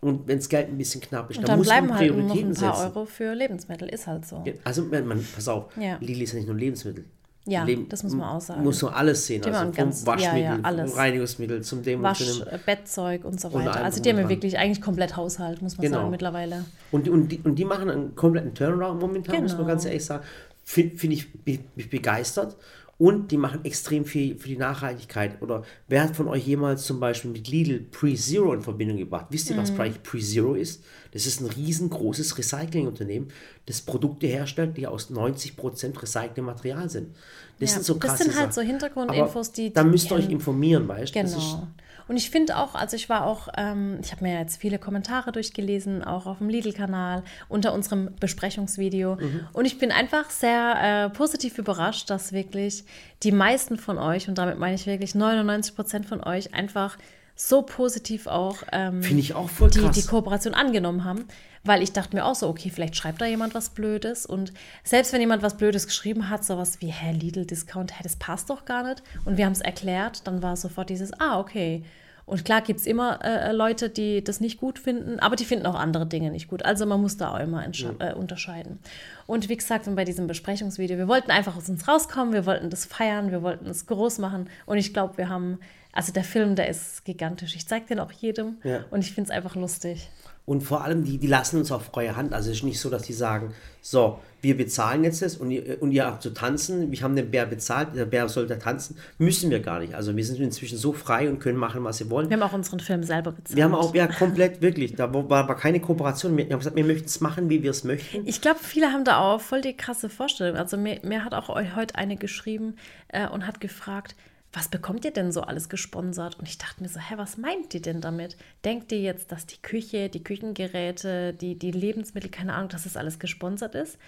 A: Und wenn das Geld ein bisschen knapp ist,
B: Und
A: dann,
B: dann
A: muss
B: bleiben
A: man
B: halt nur noch
A: Prioritäten
B: ein paar
A: setzen.
B: Euro für Lebensmittel, ist halt so.
A: Also, man, man, pass auf,
B: Ja.
A: Lidl ist ja nicht nur Lebensmittel.
B: Ja,
A: Leben-
B: das muss man auch sagen.
A: Muss man alles sehen.
B: Thema
A: Also
B: und
A: vom
B: ganz-
A: Waschmittel,
B: ja, ja, alles.
A: Reinigungsmittel zum dem und
B: Wasch, äh, Bettzeug und so
A: Und
B: weiter. Also
A: drum
B: die haben
A: und
B: ja
A: dran.
B: wirklich eigentlich komplett Haushalt, muss man
A: Genau.
B: sagen, mittlerweile.
A: Und, die- und, die, und die machen einen kompletten Turnaround momentan, muss man
B: Genau.
A: ganz ehrlich sagen. Finde find ich bin ich begeistert. Und die machen extrem viel für die Nachhaltigkeit. Oder wer hat von euch jemals zum Beispiel mit Lidl Pre-Zero in Verbindung gebracht? Wisst ihr,
B: Mhm.
A: was eigentlich Pre-Zero ist? Das ist ein riesengroßes Recyclingunternehmen, das Produkte herstellt, die aus 90% recyceltem Material sind. Das
B: Ja,
A: sind so
B: das
A: krasse
B: sind halt so
A: Sachen.
B: Hintergrundinfos,
A: Aber
B: die-
A: Da
B: die
A: müsst ihr euch informieren, weißt du? Das
B: Genau. Und ich finde auch, also ich war auch, ähm, ich habe mir jetzt viele Kommentare durchgelesen, auch auf dem Lidl-Kanal, unter unserem Besprechungsvideo.
A: Mhm.
B: Und ich bin einfach sehr äh, positiv überrascht, dass wirklich die meisten von euch, und damit meine ich wirklich 99 Prozent von euch, einfach so positiv auch ähm,
A: Finde ich auch voll
B: die,
A: krass.
B: die Kooperation angenommen haben, weil ich dachte mir auch so, okay, vielleicht schreibt da jemand was Blödes und selbst wenn jemand was Blödes geschrieben hat, sowas wie, hä, Lidl-Discount, hä, das passt doch gar nicht und wir haben es erklärt, dann war sofort dieses, ah, okay. Und klar gibt es immer äh, Leute, die das nicht gut finden, aber die finden auch andere Dinge nicht gut. Also man muss da auch immer äh, unterscheiden. Und wie gesagt, bei diesem Besprechungsvideo, wir wollten einfach aus uns rauskommen, wir wollten das feiern, wir wollten es groß machen und ich glaube, wir haben, also der Film, der ist gigantisch. Ich zeige den auch jedem
A: Ja.
B: und ich finde es einfach lustig.
A: Und vor allem, die, die lassen uns auf freie Hand. Also es ist nicht so, dass die sagen, so, wir bezahlen jetzt das und ihr, und ihr habt zu tanzen, wir haben den Bär bezahlt, der Bär soll da tanzen. Müssen wir gar nicht. Also wir sind inzwischen so frei und können machen, was wir wollen.
B: Wir haben auch unseren Film selber bezahlt.
A: Wir haben auch, ja, komplett, wirklich, da war, war keine Kooperation. Wir haben gesagt, wir möchten es machen, wie wir es möchten.
B: Ich glaube, viele haben da auch voll die krasse Vorstellung. Also mir, mir hat auch eu- heute eine geschrieben äh, und hat gefragt, was bekommt ihr denn so alles gesponsert? Und ich dachte mir so, hä, was meint ihr denn damit? Denkt ihr jetzt, dass die Küche, die Küchengeräte, die, die Lebensmittel, keine Ahnung, dass das alles gesponsert ist?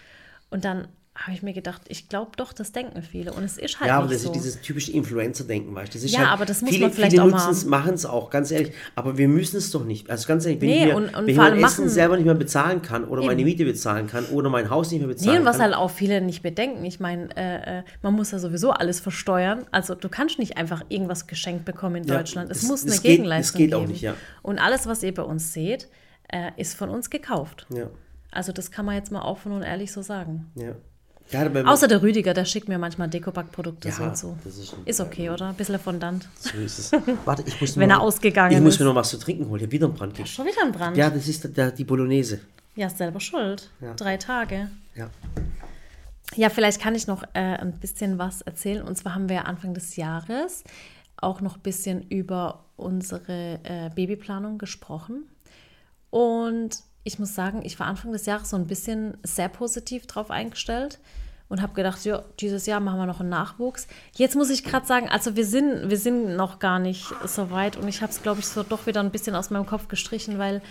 B: Und dann habe ich mir gedacht, ich glaube doch, das denken viele. Und es ist halt
A: Ja, aber das
B: so.
A: ist dieses typische Influencer-Denken, weißt du? Das ist
B: Ja,
A: halt,
B: aber das muss
A: viele,
B: man vielleicht
A: viele
B: auch
A: nutzen es, machen es auch, ganz ehrlich. Aber wir müssen es doch nicht. Also ganz ehrlich, wenn
B: Nee,
A: ich mir,
B: und- und
A: wenn ich mein Essen
B: machen-
A: selber nicht mehr bezahlen kann oder meine
B: Eben.
A: Miete bezahlen kann oder mein Haus nicht mehr
B: Nee,
A: bezahlen
B: und was
A: kann.
B: halt auch viele nicht bedenken. Ich meine, äh, äh, man muss ja sowieso alles versteuern. Also du kannst nicht einfach irgendwas geschenkt bekommen in
A: Ja,
B: Deutschland. Es
A: das-
B: muss eine
A: das geht- das
B: Gegenleistung
A: geht auch
B: geben.
A: nicht, ja.
B: Und alles, was ihr bei uns seht, äh, ist von uns gekauft.
A: ja,
B: Also das kann man jetzt mal offen und ehrlich so sagen.
A: ja. Ja,
B: Außer der Rüdiger, der schickt mir manchmal Dekopack-Produkte
A: Ja,
B: so zu.
A: das ist-
B: Ist okay, oder? Ein bisschen fondant.
A: So ist es. Warte, ich muss
B: Wenn
A: mir
B: er
A: noch-
B: ausgegangen
A: Ich muss
B: ist.
A: mir noch was zu trinken holen. Ich habe wieder einen Brand gekriegt.
B: Schon wieder ein Brand.
A: Ja, das ist der, der, die Bolognese.
B: Ja, ist selber schuld.
A: Ja.
B: Drei Tage.
A: Ja.
B: Ja, vielleicht kann ich noch äh, ein bisschen was erzählen. Und zwar haben wir Anfang des Jahres auch noch ein bisschen über unsere äh, Babyplanung gesprochen. Und ich muss sagen, ich war Anfang des Jahres so ein bisschen sehr positiv drauf eingestellt und habe gedacht, ja, dieses Jahr machen wir noch einen Nachwuchs. Jetzt muss ich gerade sagen, also wir sind, wir sind noch gar nicht so weit und ich habe es, glaube ich, so doch wieder ein bisschen aus meinem Kopf gestrichen, weil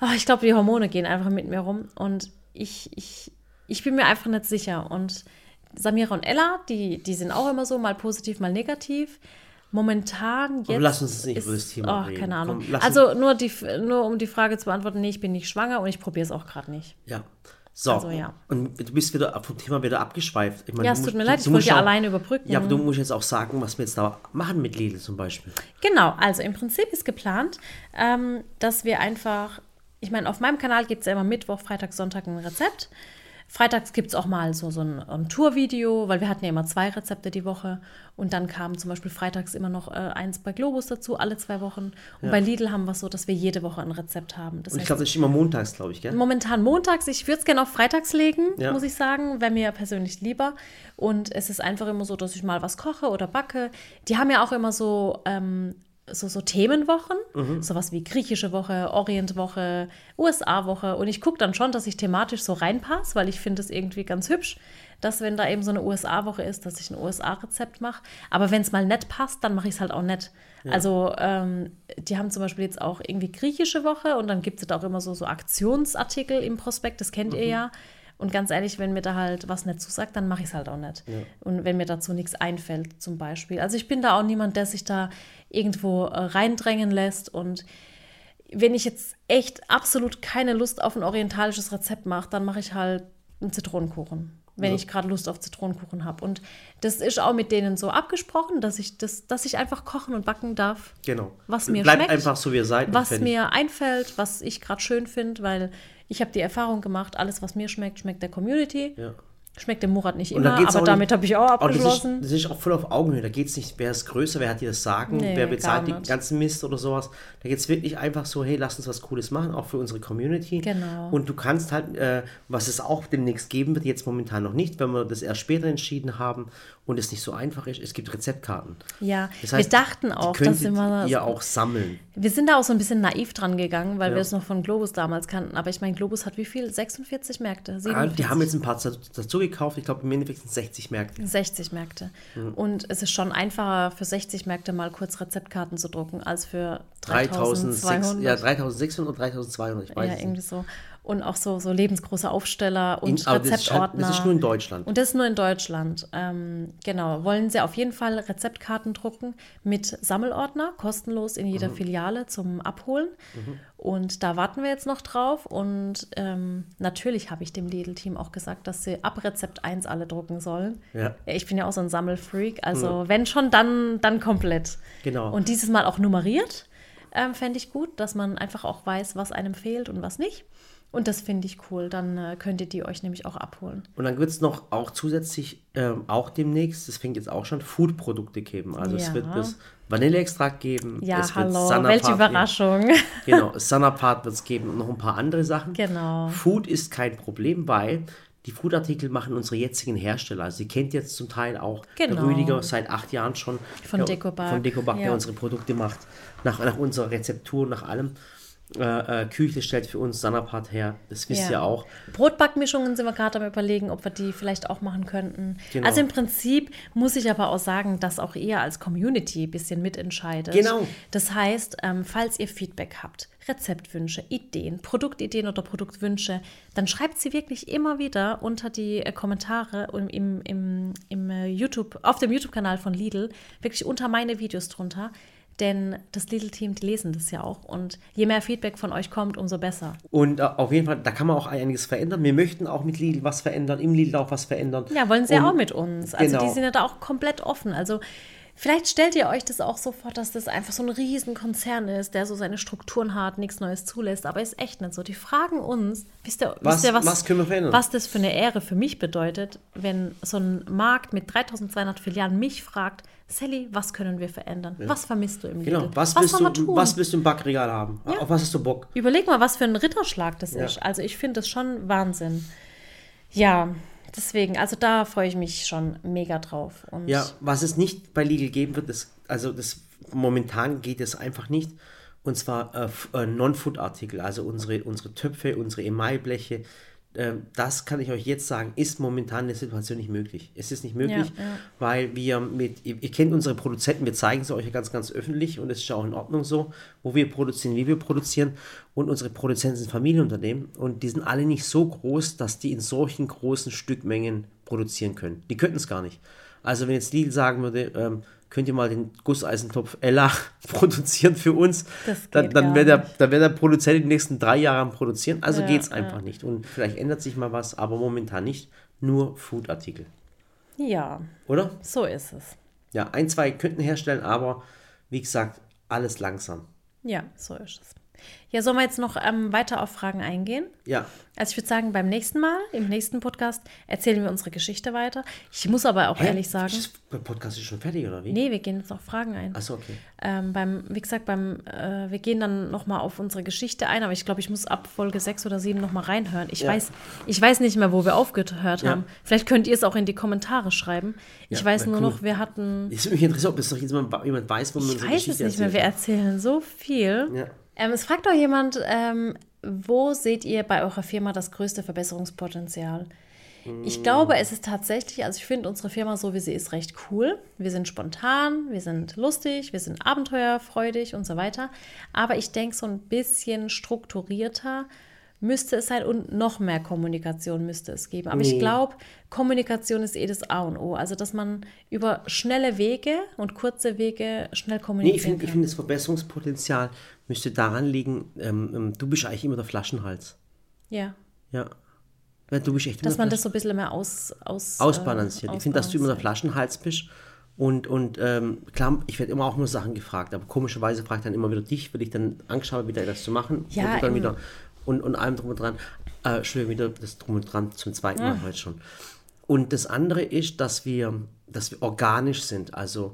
B: ah, ich glaube, die Hormone gehen einfach mit mir rum und ich, ich, ich bin mir einfach nicht sicher. Und Samira und Ella, die, die sind auch immer so, mal positiv, mal negativ. Momentan jetzt.
A: lass uns nicht
B: ist,
A: über das Thema
B: oh,
A: reden.
B: Keine Ahnung.
A: Komm,
B: also nur, die, nur um die Frage zu beantworten, nee, ich bin nicht schwanger und ich probiere es auch gerade nicht.
A: Ja. So,
B: Also, ja.
A: und du bist wieder vom Thema wieder abgeschweift. Ich meine,
B: Ja, es tut mir leid, ich wollte ja
A: auch-
B: alleine überbrücken.
A: Ja, aber du musst jetzt auch sagen, was wir jetzt da machen mit Lidl zum Beispiel.
B: Genau, also im Prinzip ist geplant, ähm, dass wir einfach, ich meine, auf meinem Kanal gibt es ja immer Mittwoch, Freitag, Sonntag ein Rezept. Freitags gibt es auch mal so, so ein, ein Tourvideo, weil wir hatten ja immer zwei Rezepte die Woche. Und dann kam zum Beispiel freitags immer noch äh, eins bei Globus dazu, alle zwei Wochen. Und bei Lidl haben wir es so, dass wir jede Woche ein Rezept haben. Das
A: Und ich glaube, das ist immer montags, glaube ich, gell?
B: Momentan montags. Ich würde es gerne auf freitags legen,
A: Ja.
B: muss ich sagen. Wäre mir persönlich lieber. Und es ist einfach immer so, dass ich mal was koche oder backe. Die haben ja auch immer so ähm, so, so Themenwochen,
A: Mhm.
B: sowas wie griechische Woche, Orientwoche, USA-Woche. Und ich gucke dann schon, dass ich thematisch so reinpasse, weil ich finde es irgendwie ganz hübsch, dass wenn da eben so eine USA-Woche ist, dass ich ein USA-Rezept mache. Aber wenn es mal nett passt, dann mache ich es halt auch nett. Also ähm, die haben zum Beispiel jetzt auch irgendwie griechische Woche und dann gibt es da auch immer so, so Aktionsartikel im Prospekt, das kennt
A: Mhm.
B: ihr ja. Und ganz ehrlich, wenn mir da halt was nicht zusagt, dann mache ich es halt auch nicht. Und wenn mir dazu nichts einfällt, zum Beispiel. Also ich bin da auch niemand, der sich da irgendwo äh, reindrängen lässt. Und wenn ich jetzt echt absolut keine Lust auf ein orientalisches Rezept mache, dann mache ich halt einen Zitronenkuchen. Wenn
A: Ja.
B: ich gerade Lust auf Zitronenkuchen habe. Und das ist auch mit denen so abgesprochen, dass ich, das, dass ich einfach kochen und backen darf.
A: Genau.
B: Was mir
A: Bleibt
B: schmeckt,
A: einfach so, wie ihr seid.
B: was mir einfällt, was ich gerade schön finde, weil ich habe die Erfahrung gemacht, alles, was mir schmeckt, schmeckt der Community.
A: Ja.
B: Schmeckt dem Murat nicht immer, aber
A: auch
B: damit
A: nicht-
B: habe ich auch
A: Aber das ist,
B: abgeschlossen.
A: das ist auch voll auf Augenhöhe. Da geht es nicht, wer ist größer, wer hat dir das Sagen,
B: Nee,
A: wer bezahlt den
B: nicht.
A: ganzen Mist oder sowas. Da geht es wirklich einfach so, hey, lass uns was Cooles machen, auch für unsere Community.
B: Genau.
A: Und du kannst halt, äh, was es auch demnächst geben wird, jetzt momentan noch nicht, wenn wir das erst später entschieden haben und es nicht so einfach ist, es gibt Rezeptkarten.
B: Ja,
A: Das heißt,
B: wir dachten auch, dass wir,
A: ihr auch sammeln.
B: wir sind da auch so ein bisschen naiv dran gegangen, weil
A: Ja.
B: wir es noch von Globus damals kannten. Aber ich meine, Globus hat wie viel? 46 Märkte?
A: Ah,
B: 47?
A: die haben jetzt ein paar dazu, gekauft. Ich glaube, im Endeffekt sind es 60 Märkte.
B: 60 Märkte.
A: Mhm.
B: Und es ist schon einfacher für 60 Märkte mal kurz Rezeptkarten zu drucken, als für
A: 3600,
B: 3200.
A: ja, 3600 oder 3200, ich weiß
B: Ja, irgendwie
A: nicht.
B: so. Und auch so, so lebensgroße Aufsteller und
A: In- aber das ist, halt-
B: Rezeptordner.
A: das ist nur in Deutschland.
B: Und das ist nur in Deutschland. Ähm, genau. Wollen Sie auf jeden Fall Rezeptkarten drucken mit Sammelordner, kostenlos in
A: Mhm.
B: jeder Filiale zum Abholen. Und da warten wir jetzt noch drauf. Und ähm, natürlich habe ich dem Lidl-Team auch gesagt, dass sie ab Rezept 1 alle drucken sollen.
A: Ja.
B: Ich bin ja auch so ein Sammelfreak. Also wenn schon, dann, dann komplett.
A: Genau.
B: Und dieses Mal auch nummeriert. Ähm, Fände ich gut, dass man einfach auch weiß, was einem fehlt und was nicht. Und das finde ich cool. Dann äh, könnt ihr die euch nämlich auch abholen.
A: Und dann wird es noch auch zusätzlich, ähm, auch demnächst, das fängt jetzt auch schon, Food-Produkte geben. Also es
B: Ja.
A: wird das Vanilleextrakt geben.
B: Ja,
A: es wird
B: hallo,
A: Sanapart
B: welche
A: geben.
B: Überraschung.
A: Genau, Sanapart wird es geben und noch ein paar andere Sachen.
B: Genau.
A: Food ist kein Problem, weil die Food-Artikel machen unsere jetzigen Hersteller. Also ihr kennt jetzt zum Teil auch
B: Genau.
A: Rüdiger seit acht Jahren schon.
B: Von Decobag,
A: Von Decobag, der
B: ja.
A: unsere Produkte macht. Nach, nach unserer Rezeptur, nach allem. Äh, äh, Küche stellt für uns Sanapart her. Das wisst ihr auch.
B: Brotbackmischungen sind wir gerade am überlegen, ob wir die vielleicht auch machen könnten.
A: Genau.
B: Also im Prinzip muss ich aber auch sagen, dass auch ihr als Community ein bisschen mitentscheidet.
A: Genau.
B: Das heißt, ähm, falls ihr Feedback habt, Rezeptwünsche, Ideen, Produktideen oder Produktwünsche, dann schreibt sie wirklich immer wieder unter die äh, Kommentare im, im, im, im äh, YouTube, auf dem YouTube-Kanal von Lidl, wirklich unter meine Videos drunter. Denn das Lidl-Team, die lesen das ja auch. Und je mehr Feedback von euch kommt, umso besser.
A: Und äh, auf jeden Fall, da kann man auch einiges verändern. Wir möchten auch mit Lidl was verändern, im Lidl auch was verändern.
B: Ja, wollen sie ja auch mit uns. Also
A: genau.
B: die sind ja da auch komplett offen. Also vielleicht stellt ihr euch das auch so vor, dass das einfach so ein Riesenkonzern ist, der so seine Strukturen hat, nichts Neues zulässt. Aber ist echt nicht so. Die fragen uns, wisst ihr,
A: Was-
B: wisst ihr, was,
A: was können wir verändern?
B: was das für eine Ehre für mich bedeutet, wenn so ein Markt mit 3200 Filialen mich fragt, Sally, was können wir verändern? Was vermisst du im Lidl?
A: Genau, was, willst
B: sollen wir
A: du,
B: tun?
A: was willst du im Backregal haben?
B: Ja.
A: Auf was hast du Bock?
B: Überleg mal, was für ein Ritterschlag das
A: Ja.
B: ist. Also ich finde das schon Wahnsinn. Ja, deswegen, also da freue ich mich schon mega drauf. Und
A: Ja, was es nicht bei Lidl geben wird, ist, also das momentan geht es einfach nicht. Und zwar äh, äh, Non-Food-Artikel, also unsere, unsere Töpfe, unsere Emailbleche. Äh, das kann ich euch jetzt sagen, ist momentan in der Situation nicht möglich. Es ist nicht möglich,
B: Ja, ja.
A: weil wir mit, ihr, ihr kennt unsere Produzenten, wir zeigen sie euch ja ganz, ganz öffentlich und es ist ja auch in Ordnung so, wo wir produzieren, wie wir produzieren. Und unsere Produzenten sind Familienunternehmen und die sind alle nicht so groß, dass die in solchen großen Stückmengen produzieren können. Die könnten es gar nicht. Also wenn jetzt Lidl sagen würde, ähm, könnt ihr mal den Gusseisentopf Ella produzieren für uns,
B: Das
A: dann,
B: geht
A: dann wäre der, dann wär der Produzent die nächsten drei Jahre am Produzieren. Also
B: Ja,
A: geht es
B: ja.
A: einfach nicht. Und vielleicht ändert sich mal was, aber momentan nicht. Nur Food-Artikel.
B: ja,
A: Oder?
B: so ist es.
A: Ja, ein, zwei könnten herstellen, aber wie gesagt, alles langsam.
B: Ja, so ist es. Ja, sollen wir jetzt noch ähm, weiter auf Fragen eingehen?
A: Ja.
B: Also ich würde sagen, beim nächsten Mal, im nächsten Podcast, erzählen wir unsere Geschichte weiter. Ich muss aber auch
A: Hä?
B: ehrlich sagen,
A: der Podcast ist schon fertig, oder wie?
B: nee, wir gehen jetzt auf Fragen ein.
A: Achso, okay.
B: Ähm, beim, wie gesagt, beim, äh, wir gehen dann nochmal auf unsere Geschichte ein, aber ich glaube, ich muss ab Folge 6 oder 7 nochmal reinhören. Ich,
A: Ja.
B: weiß, ich weiß nicht mehr, wo wir aufgehört
A: Ja.
B: haben. Vielleicht könnt ihr es auch in die Kommentare schreiben. Ich
A: Ja,
B: weiß
A: wär
B: nur
A: cool.
B: noch, wir hatten.
A: Es würde mich interessieren, ob das mal jemand weiß, wo man
B: Ich
A: unsere
B: weiß es
A: Geschichte
B: nicht mehr, wir
A: erzählt.
B: erzählen so viel.
A: Ja.
B: Ähm, es fragt auch jemand, ähm, wo seht ihr bei eurer Firma das größte Verbesserungspotenzial? Ich glaube, es ist tatsächlich, also ich finde unsere Firma so, wie sie ist, recht cool. Wir sind spontan, wir sind lustig, wir sind abenteuerfreudig und so weiter. Aber ich denke, so ein bisschen strukturierter müsste es sein und noch mehr Kommunikation müsste es geben. Aber ich
A: Nee.
B: glaube, Kommunikation ist eh das A und O. Also, dass man über schnelle Wege und kurze Wege schnell
A: Nee,
B: kommunizieren
A: ich finde, ich find, das Verbesserungspotenzial müsste daran liegen, ähm, ähm, du bist eigentlich immer der Flaschenhals.
B: ja.
A: Ja. ja du bist echt
B: Dass man das so ein bisschen mehr aus, aus,
A: ausbalanciert.
B: äh,
A: ich finde, dass du immer der. Flaschenhals bist. Und, und ähm, klar, ich werde immer auch nur Sachen gefragt, aber komischerweise frage ich dann immer wieder dich, weil ich dann Angst habe, wieder das zu machen.
B: Ja,
A: und dann wieder und, und allem drum und dran. Äh, schon wieder das drum und dran zum zweiten Mal heute schon. Und das andere ist, dass wir, dass wir organisch sind. Also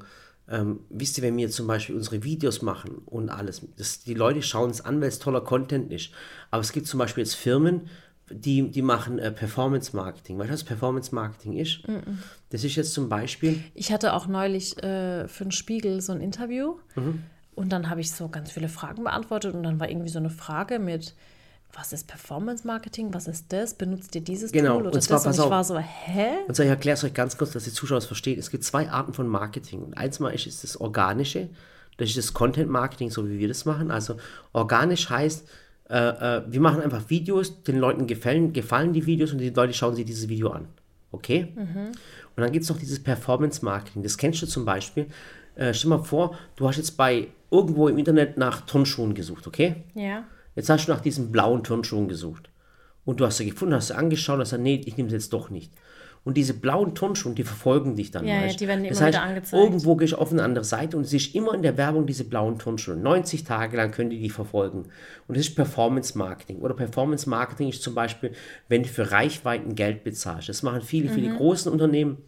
A: ähm, wisst ihr, wenn wir zum Beispiel unsere Videos machen und alles, das, die Leute schauen es an, weil es toller Content ist. Aber es gibt zum Beispiel jetzt Firmen, die, die machen äh, Performance Marketing. Weißt du, was Performance Marketing ist? Das ist jetzt zum Beispiel,
B: Ich hatte auch neulich äh, für den Spiegel so ein Interview
A: Mhm.
B: und dann habe ich so ganz viele Fragen beantwortet und dann war irgendwie so eine Frage mit, was ist Performance Marketing, was ist das, benutzt ihr dieses
A: Genau,
B: Tool oder
A: und zwar,
B: das? Und
A: pass
B: ich
A: auf.
B: war so, hä?
A: und zwar, ich erkläre es euch ganz kurz, dass die Zuschauer es verstehen. Es gibt zwei Arten von Marketing. Und eins mal ist, ist das Organische, das ist das Content Marketing, so wie wir das machen. Also organisch heißt, äh, äh, wir machen einfach Videos, den Leuten gefallen, gefallen die Videos und die Leute schauen sich dieses Video an. Okay? Und dann gibt es noch dieses Performance Marketing. Das kennst du zum Beispiel. Äh, stell mal vor, du hast jetzt bei irgendwo im Internet nach Turnschuhen gesucht, okay?
B: Ja.
A: Jetzt hast du nach diesen blauen Turnschuhen gesucht. Und du hast sie gefunden, hast sie angeschaut, hast gesagt, nee, ich nehme sie jetzt doch nicht. Und diese blauen Turnschuhe, die verfolgen dich dann.
B: Ja, ja, die werden
A: das
B: immer
A: heißt,
B: wieder angezeigt.
A: Irgendwo gehst du auf eine andere Seite und siehst immer in der Werbung diese blauen Turnschuhe. 90 Tage lang können die die verfolgen. Und das ist Performance Marketing. Oder Performance Marketing ist zum Beispiel, wenn du für Reichweiten Geld bezahlst. Das machen viele,
B: Mhm.
A: viele großen Unternehmen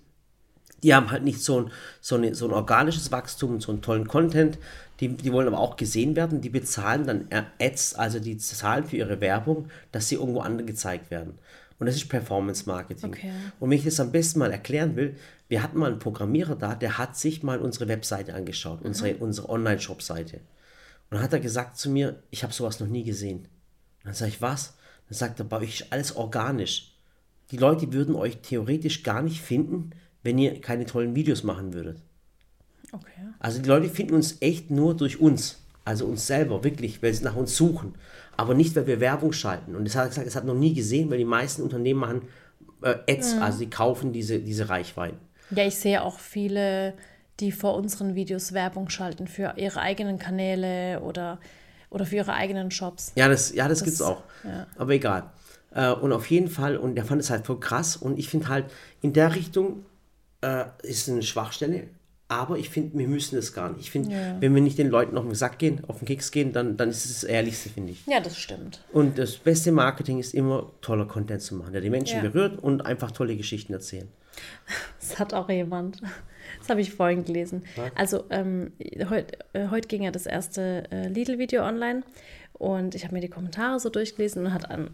A: die haben halt nicht so ein, so, eine, so ein organisches Wachstum, so einen tollen Content. Die, die wollen aber auch gesehen werden. Die bezahlen dann Ads, also die zahlen für ihre Werbung, dass sie irgendwo angezeigt werden. Und das ist Performance Marketing.
B: Okay.
A: Und wenn ich das am besten mal erklären will, wir hatten mal einen Programmierer da, der hat sich mal unsere Webseite angeschaut, unsere, unsere Online-Shop-Seite. Und dann hat er gesagt zu mir, ich habe sowas noch nie gesehen. Und dann sage ich, was? Dann sagt er, bei euch ist alles organisch. Die Leute würden euch theoretisch gar nicht finden, wenn ihr keine tollen Videos machen würdet.
B: Okay.
A: Also die Leute finden uns echt nur durch uns. Also uns selber, wirklich, weil sie nach uns suchen. Aber nicht, weil wir Werbung schalten. Und das hat er gesagt, es hat noch nie gesehen, weil die meisten Unternehmen machen äh, Ads, also die kaufen diese, diese Reichweiten.
B: Ja, ich sehe auch viele, die vor unseren Videos Werbung schalten für ihre eigenen Kanäle oder, oder für ihre eigenen Shops.
A: Ja, das, ja, das, gibt's auch.
B: ja.
A: Aber egal. Äh, und auf jeden Fall, und er fand es halt voll krass. Und ich finde halt, in der Richtung äh, ist eine Schwachstelle. Aber ich finde, wir müssen es gar nicht. Ich finde,
B: Ja.
A: wenn wir nicht den Leuten auf den Sack gehen, auf den Keks gehen, dann, dann ist es das Ehrlichste, finde ich.
B: Ja, das stimmt.
A: Und das beste Marketing ist immer, toller Content zu machen, der die Menschen
B: Ja.
A: berührt und einfach tolle Geschichten erzählen.
B: Das hat auch jemand. Das habe ich vorhin gelesen. Also ähm, heute äh, ging ja das erste äh, Lidl-Video online und ich habe mir die Kommentare so durchgelesen und hat an,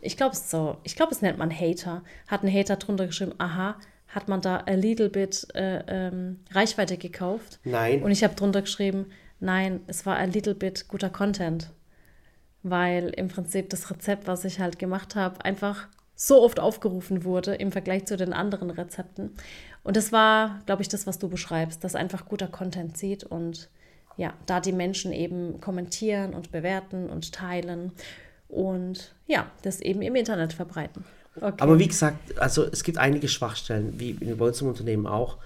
B: ich glaube es so, ich glaube es nennt man Hater, hat ein Hater drunter geschrieben, aha, hat man da a little bit äh, ähm, Reichweite gekauft?
A: Nein.
B: Und ich habe drunter geschrieben, nein, es war a little bit guter Content. Weil im Prinzip das Rezept, was ich halt gemacht habe, einfach so oft aufgerufen wurde im Vergleich zu den anderen Rezepten. Und das war, glaube ich, das, was du beschreibst, dass einfach guter Content zieht und ja, da die Menschen eben kommentieren und bewerten und teilen und ja, das eben im Internet verbreiten. Okay.
A: Aber wie gesagt, also es gibt einige Schwachstellen, wie bei uns im Unternehmen auch.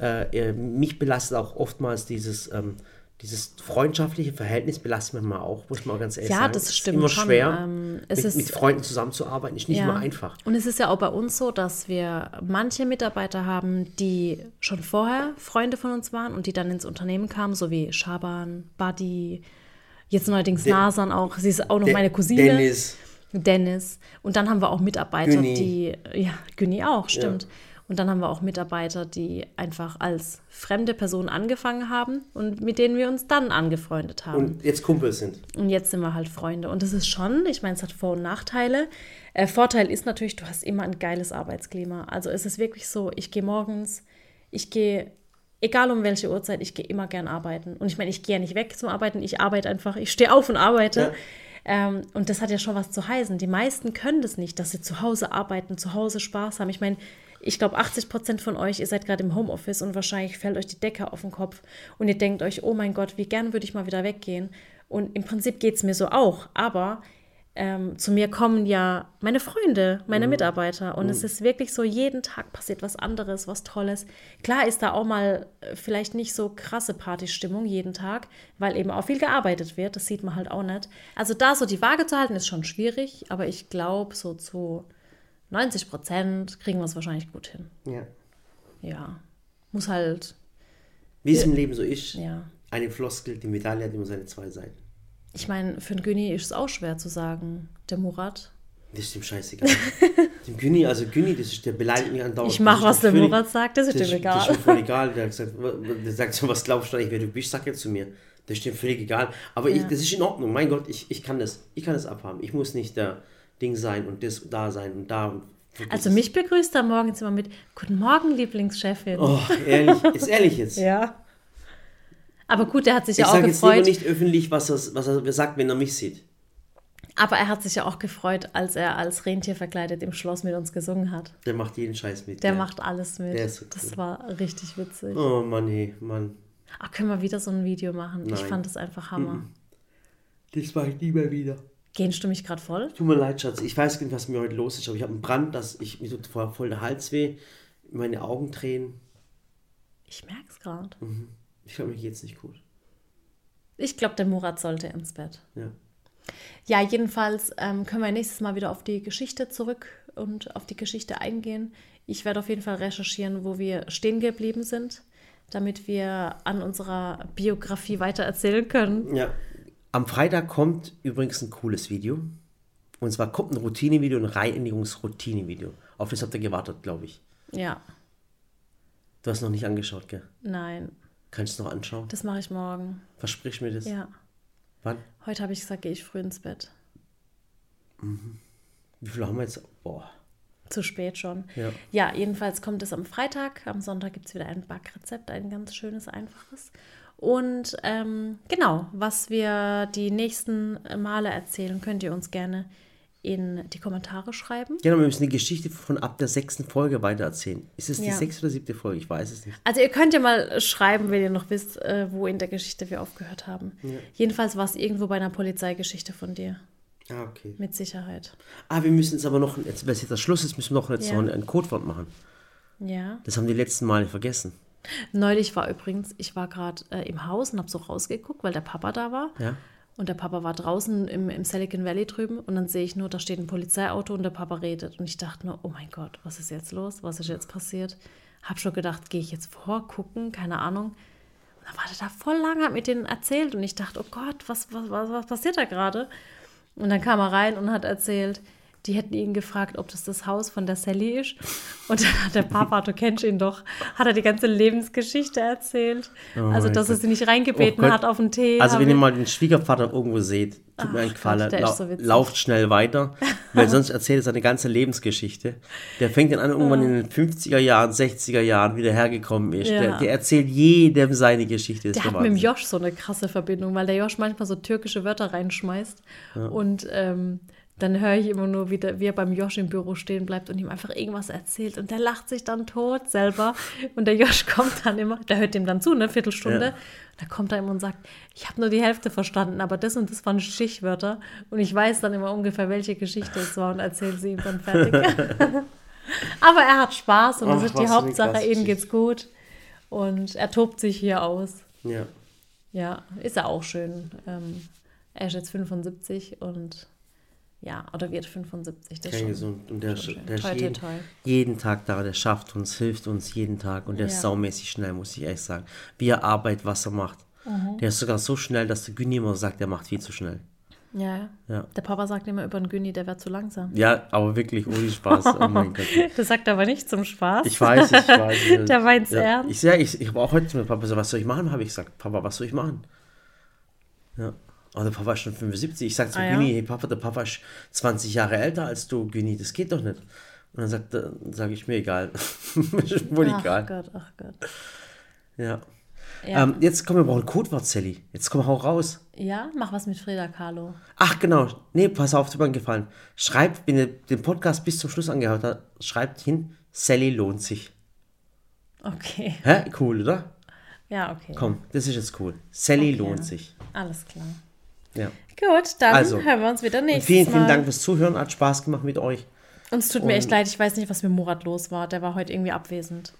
A: Äh, mich belastet auch oftmals dieses, ähm, dieses freundschaftliche Verhältnis, belastet mich mal auch, muss man auch ganz ehrlich
B: Ja,
A: sagen.
B: das
A: Es ist
B: stimmt
A: immer schwer,
B: Ähm,
A: mit,
B: ist-
A: mit Freunden zusammenzuarbeiten, ist nicht immer einfach.
B: Und es ist ja auch bei uns so, dass wir manche Mitarbeiter haben, die schon vorher Freunde von uns waren und die dann ins Unternehmen kamen, so wie Schaban, Buddy, Jetzt neuerdings Nasan auch. Sie ist auch noch meine Cousine.
A: Dennis.
B: Dennis. Und dann haben wir auch Mitarbeiter,
A: Günni.
B: die, ja, Günni auch, stimmt. Und dann haben wir auch Mitarbeiter, die einfach als fremde Person angefangen haben und mit denen wir uns dann angefreundet haben.
A: Und jetzt Kumpel sind.
B: Und jetzt sind wir halt Freunde. Und das ist schon, ich meine, es hat Vor- und Nachteile. Äh, Vorteil ist natürlich, du hast immer ein geiles Arbeitsklima. Also es ist wirklich so, ich gehe morgens, ich gehe, egal um welche Uhrzeit, ich gehe immer gern arbeiten. Und ich meine, ich gehe ja nicht weg zum Arbeiten, ich arbeite einfach, ich stehe auf und arbeite.
A: Ja.
B: Ähm, und das hat ja schon was zu heißen. Die meisten können das nicht, dass sie zu Hause arbeiten, zu Hause Spaß haben. Ich meine, ich glaube, 80 Prozent von euch, ihr seid gerade im Homeoffice und wahrscheinlich fällt euch die Decke auf den Kopf und ihr denkt euch, oh mein Gott, wie gern würde ich mal wieder weggehen. Und im Prinzip geht es mir so auch. Aber ähm, zu mir kommen ja meine Freunde, meine Mitarbeiter. Und es ist wirklich so, jeden Tag passiert was anderes, was Tolles. Klar ist da auch mal äh, vielleicht nicht so krasse Partystimmung jeden Tag, weil eben auch viel gearbeitet wird. Das sieht man halt auch nicht. Also da so die Waage zu halten, ist schon schwierig. Aber ich glaube, so zu 90 Prozent kriegen wir es wahrscheinlich gut hin.
A: Ja.
B: Ja. Muss halt,
A: Wie es im Leben so ist.
B: ja.
A: Eine Floskel, die Medaille hat immer seine zwei Seiten.
B: Ich meine, für einen Günni ist es auch schwer zu sagen. Der Murat.
A: Das ist dem scheißegal. dem Günni, also Günni, das ist, der beleidigt mich andauernd.
B: Ich mach, was der
A: völlig-
B: Murat sagt, das ist dem
A: ist, das ist
B: egal.
A: mir voll egal. Der, gesagt, der sagt so, was glaubst du eigentlich, wer du bist, sag jetzt zu mir. Das ist dem völlig egal. Aber ich, das ist in Ordnung. Mein Gott, ich, ich kann das. Ich kann das abhaben. Ich muss nicht der Ding sein und das da sein und da. Und
B: Also mich begrüßt er morgens immer mit Guten Morgen, Lieblingschefin.
A: Oh, ehrlich, ist ehrlich jetzt.
B: Ja. Aber gut, er hat sich
A: Ich
B: ja auch
A: sage jetzt lieber
B: gefreut.
A: nicht öffentlich, was er, was er sagt, wenn er mich sieht.
B: Aber er hat sich ja auch gefreut, als er als Rentier verkleidet im Schloss mit uns gesungen hat.
A: Der macht jeden Scheiß mit.
B: Der
A: ja.
B: macht alles mit.
A: Der ist so
B: Das
A: cool.
B: war richtig witzig.
A: Oh Mann, hey, Mann.
B: Ach, können wir wieder so ein Video machen? Ich
A: Nein.
B: fand das einfach Hammer.
A: Das mache ich nie mehr wieder.
B: Gehst du mich gerade voll?
A: Tut mir leid, Schatz. Ich weiß nicht, was mir heute los ist, aber ich habe einen Brand, dass ich mir tut voll, der Hals weh, meine Augen tränen.
B: Ich merk's gerade.
A: Ich glaube, mir geht's nicht gut.
B: Ich glaube, der Murat sollte ins Bett.
A: Ja.
B: Ja, jedenfalls ähm, können wir nächstes Mal wieder auf die Geschichte zurück und auf die Geschichte eingehen. Ich werde auf jeden Fall recherchieren, wo wir stehen geblieben sind, damit wir an unserer Biografie weiter erzählen können.
A: ja. Am Freitag kommt übrigens ein cooles Video. Und zwar kommt ein Routinevideo, ein Reinigungsroutinevideo. Auf das habt ihr gewartet, glaube ich.
B: Ja,
A: Du hast noch nicht angeschaut, gell?
B: nein,
A: Kannst du es noch anschauen?
B: das mache ich morgen.
A: Versprich mir das.
B: Ja,
A: Wann?
B: heute habe ich gesagt, gehe ich früh ins Bett.
A: Wie viel haben wir jetzt? Boah.
B: Zu spät schon.
A: Ja.
B: ja, jedenfalls kommt es am Freitag. Am Sonntag gibt es wieder ein Backrezept, ein ganz schönes, einfaches. Und ähm, genau, was wir die nächsten Male erzählen, könnt ihr uns gerne in die Kommentare schreiben.
A: Genau, wir müssen die Geschichte von ab der sechsten Folge weitererzählen. Ist es die
B: Ja.
A: sechste oder siebte Folge? Ich weiß es nicht.
B: Also ihr könnt ja mal schreiben, wenn ihr noch wisst, äh, wo in der Geschichte wir aufgehört haben. Jedenfalls war es irgendwo bei einer Polizeigeschichte von dir.
A: Ah, okay.
B: Mit Sicherheit.
A: Ah, wir müssen jetzt aber noch, jetzt, weil es jetzt der Schluss ist, müssen wir noch jetzt
B: Ja.
A: noch ein, ein Codewort machen.
B: Ja.
A: Das haben die letzten Male vergessen.
B: Neulich war übrigens, ich war gerade äh, im Haus und habe so rausgeguckt, weil der Papa da war.
A: Ja?
B: Und der Papa war draußen im, im Silicon Valley drüben und dann sehe ich nur, da steht ein Polizeiauto und der Papa redet. Und ich dachte nur, oh mein Gott, was ist jetzt los? Was ist jetzt passiert? Hab schon gedacht, gehe ich jetzt vor, gucken, keine Ahnung. Und dann war der da voll lange, hat mit denen erzählt und ich dachte, oh Gott, was, was, was, was passiert da gerade? Und dann kam er rein und hat erzählt, die hätten ihn gefragt, ob das das Haus von der Sally ist. Und dann hat der Papa, du kennst ihn doch, hat er die ganze Lebensgeschichte erzählt. also,
A: mein
B: dass er
A: Gott.
B: sie nicht reingebeten
A: Oh
B: hat auf den Tee.
A: Also, wenn ihr mal den Schwiegervater irgendwo seht, tut mir einen
B: Ach Gott, der ist
A: lau
B: so
A: lauft schnell weiter, weil sonst erzählt er seine ganze Lebensgeschichte. Der fängt dann an, irgendwann in den 50er Jahren, 60er Jahren wieder hergekommen ist.
B: Ja.
A: Der, der erzählt jedem seine Geschichte.
B: Der
A: ist
B: hat
A: der
B: mit dem. Josh so eine krasse Verbindung, weil der Josh manchmal so türkische Wörter reinschmeißt. Und ähm, dann höre ich immer nur, wie, der, wie er beim Josh im Büro stehen bleibt und ihm einfach irgendwas erzählt. Und der lacht sich dann tot selber. Und der Josh kommt dann immer, der hört dem dann zu, eine Viertelstunde.
A: Ja.
B: Da kommt er immer und sagt, ich habe nur die Hälfte verstanden, aber das und das waren Stichwörter. Und ich weiß dann immer ungefähr, welche Geschichte es war und erzähle sie ihm dann fertig. aber er hat Spaß und das
A: Ach,
B: ist die Hauptsache, ihm geht's gut. Und er tobt sich hier aus.
A: Ja.
B: Ja, ist ja auch schön. Ähm, er ist jetzt 75 und ja, oder wird 75. Das ist
A: Kein
B: schon,
A: gesund. Und der,
B: schon
A: der ist
B: toi,
A: jeden,
B: toi.
A: jeden Tag da, der schafft uns, hilft uns jeden Tag und der ist
B: Ja.
A: saumäßig schnell, muss ich ehrlich sagen. Wie er arbeitet, was er macht. Der ist sogar so schnell, dass der Günni immer sagt, der macht viel zu schnell.
B: Ja, ja. Der Papa sagt immer über den Günni, der wäre zu langsam.
A: Ja, aber wirklich ohne Spaß. Oh mein Gott.
B: Das sagt er aber nicht zum Spaß.
A: Ich weiß, ich weiß.
B: Der meint's
A: ja.
B: ernst.
A: Ich, ja, ich, ich habe auch heute zu meinem Papa gesagt, was soll ich machen? Habe ich gesagt, Papa, was soll ich machen? Ja. Aber der Papa ist schon 75. Ich sage zu
B: Ah, ja?
A: Güni, hey Papa, der Papa ist 20 Jahre älter als du, Güni, das geht doch nicht. Und dann sagt sage ich mir egal. ist wohl
B: ach
A: egal.
B: Gott, ach Gott.
A: Ja.
B: Ja.
A: Ähm, jetzt kommen wir brauchen ein Codewort, Sally. Jetzt komm, hau raus.
B: ja, mach was mit Frida Kahlo.
A: Ach genau, nee, pass auf, tut mir gefallen. Schreibt, wenn ihr den Podcast bis zum Schluss angehört habt, schreibt hin, Sally lohnt sich.
B: Okay.
A: Hä? Cool, oder?
B: Ja, okay.
A: Komm, das ist jetzt cool. Sally
B: Okay.
A: lohnt sich.
B: Alles klar.
A: Ja.
B: Gut, dann
A: Also,
B: hören wir uns wieder
A: Und
B: nächstes
A: vielen,
B: Mal.
A: vielen Dank fürs Zuhören. Hat Spaß gemacht mit euch.
B: Und es tut mir echt
A: Und-
B: leid, ich weiß nicht, was mit Murat los war. Der war heute irgendwie abwesend.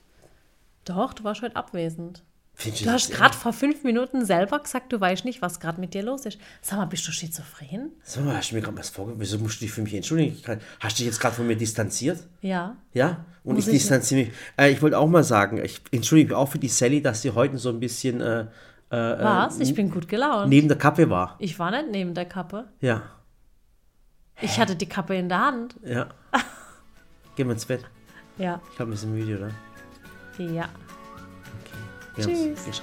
B: Doch, du warst heute abwesend. Du hast gerade vor fünf Minuten selber gesagt, du weißt nicht, was gerade mit dir los ist. Sag mal, bist du schizophren?
A: Sag mal, hast du mir gerade was vorgegeben? Wieso musst du dich für mich entschuldigen? Hast du dich jetzt gerade von mir distanziert?
B: Ja.
A: Ja? Und
B: Muss
A: ich
B: ich-
A: distanziere mich. Äh, ich wollte auch mal sagen, ich entschuldige mich auch für die Sally, dass sie heute so ein bisschen äh, äh,
B: Was? Ich bin gut gelaunt.
A: neben der Kappe war.
B: Ich war nicht neben der Kappe.
A: Ja.
B: Ich hatte die Kappe in der Hand.
A: Ja. Gehen wir ins Bett.
B: Ja.
A: Ich glaube, wir sind müde, oder?
B: Ja.
A: Wir haben's
B: Tschüss.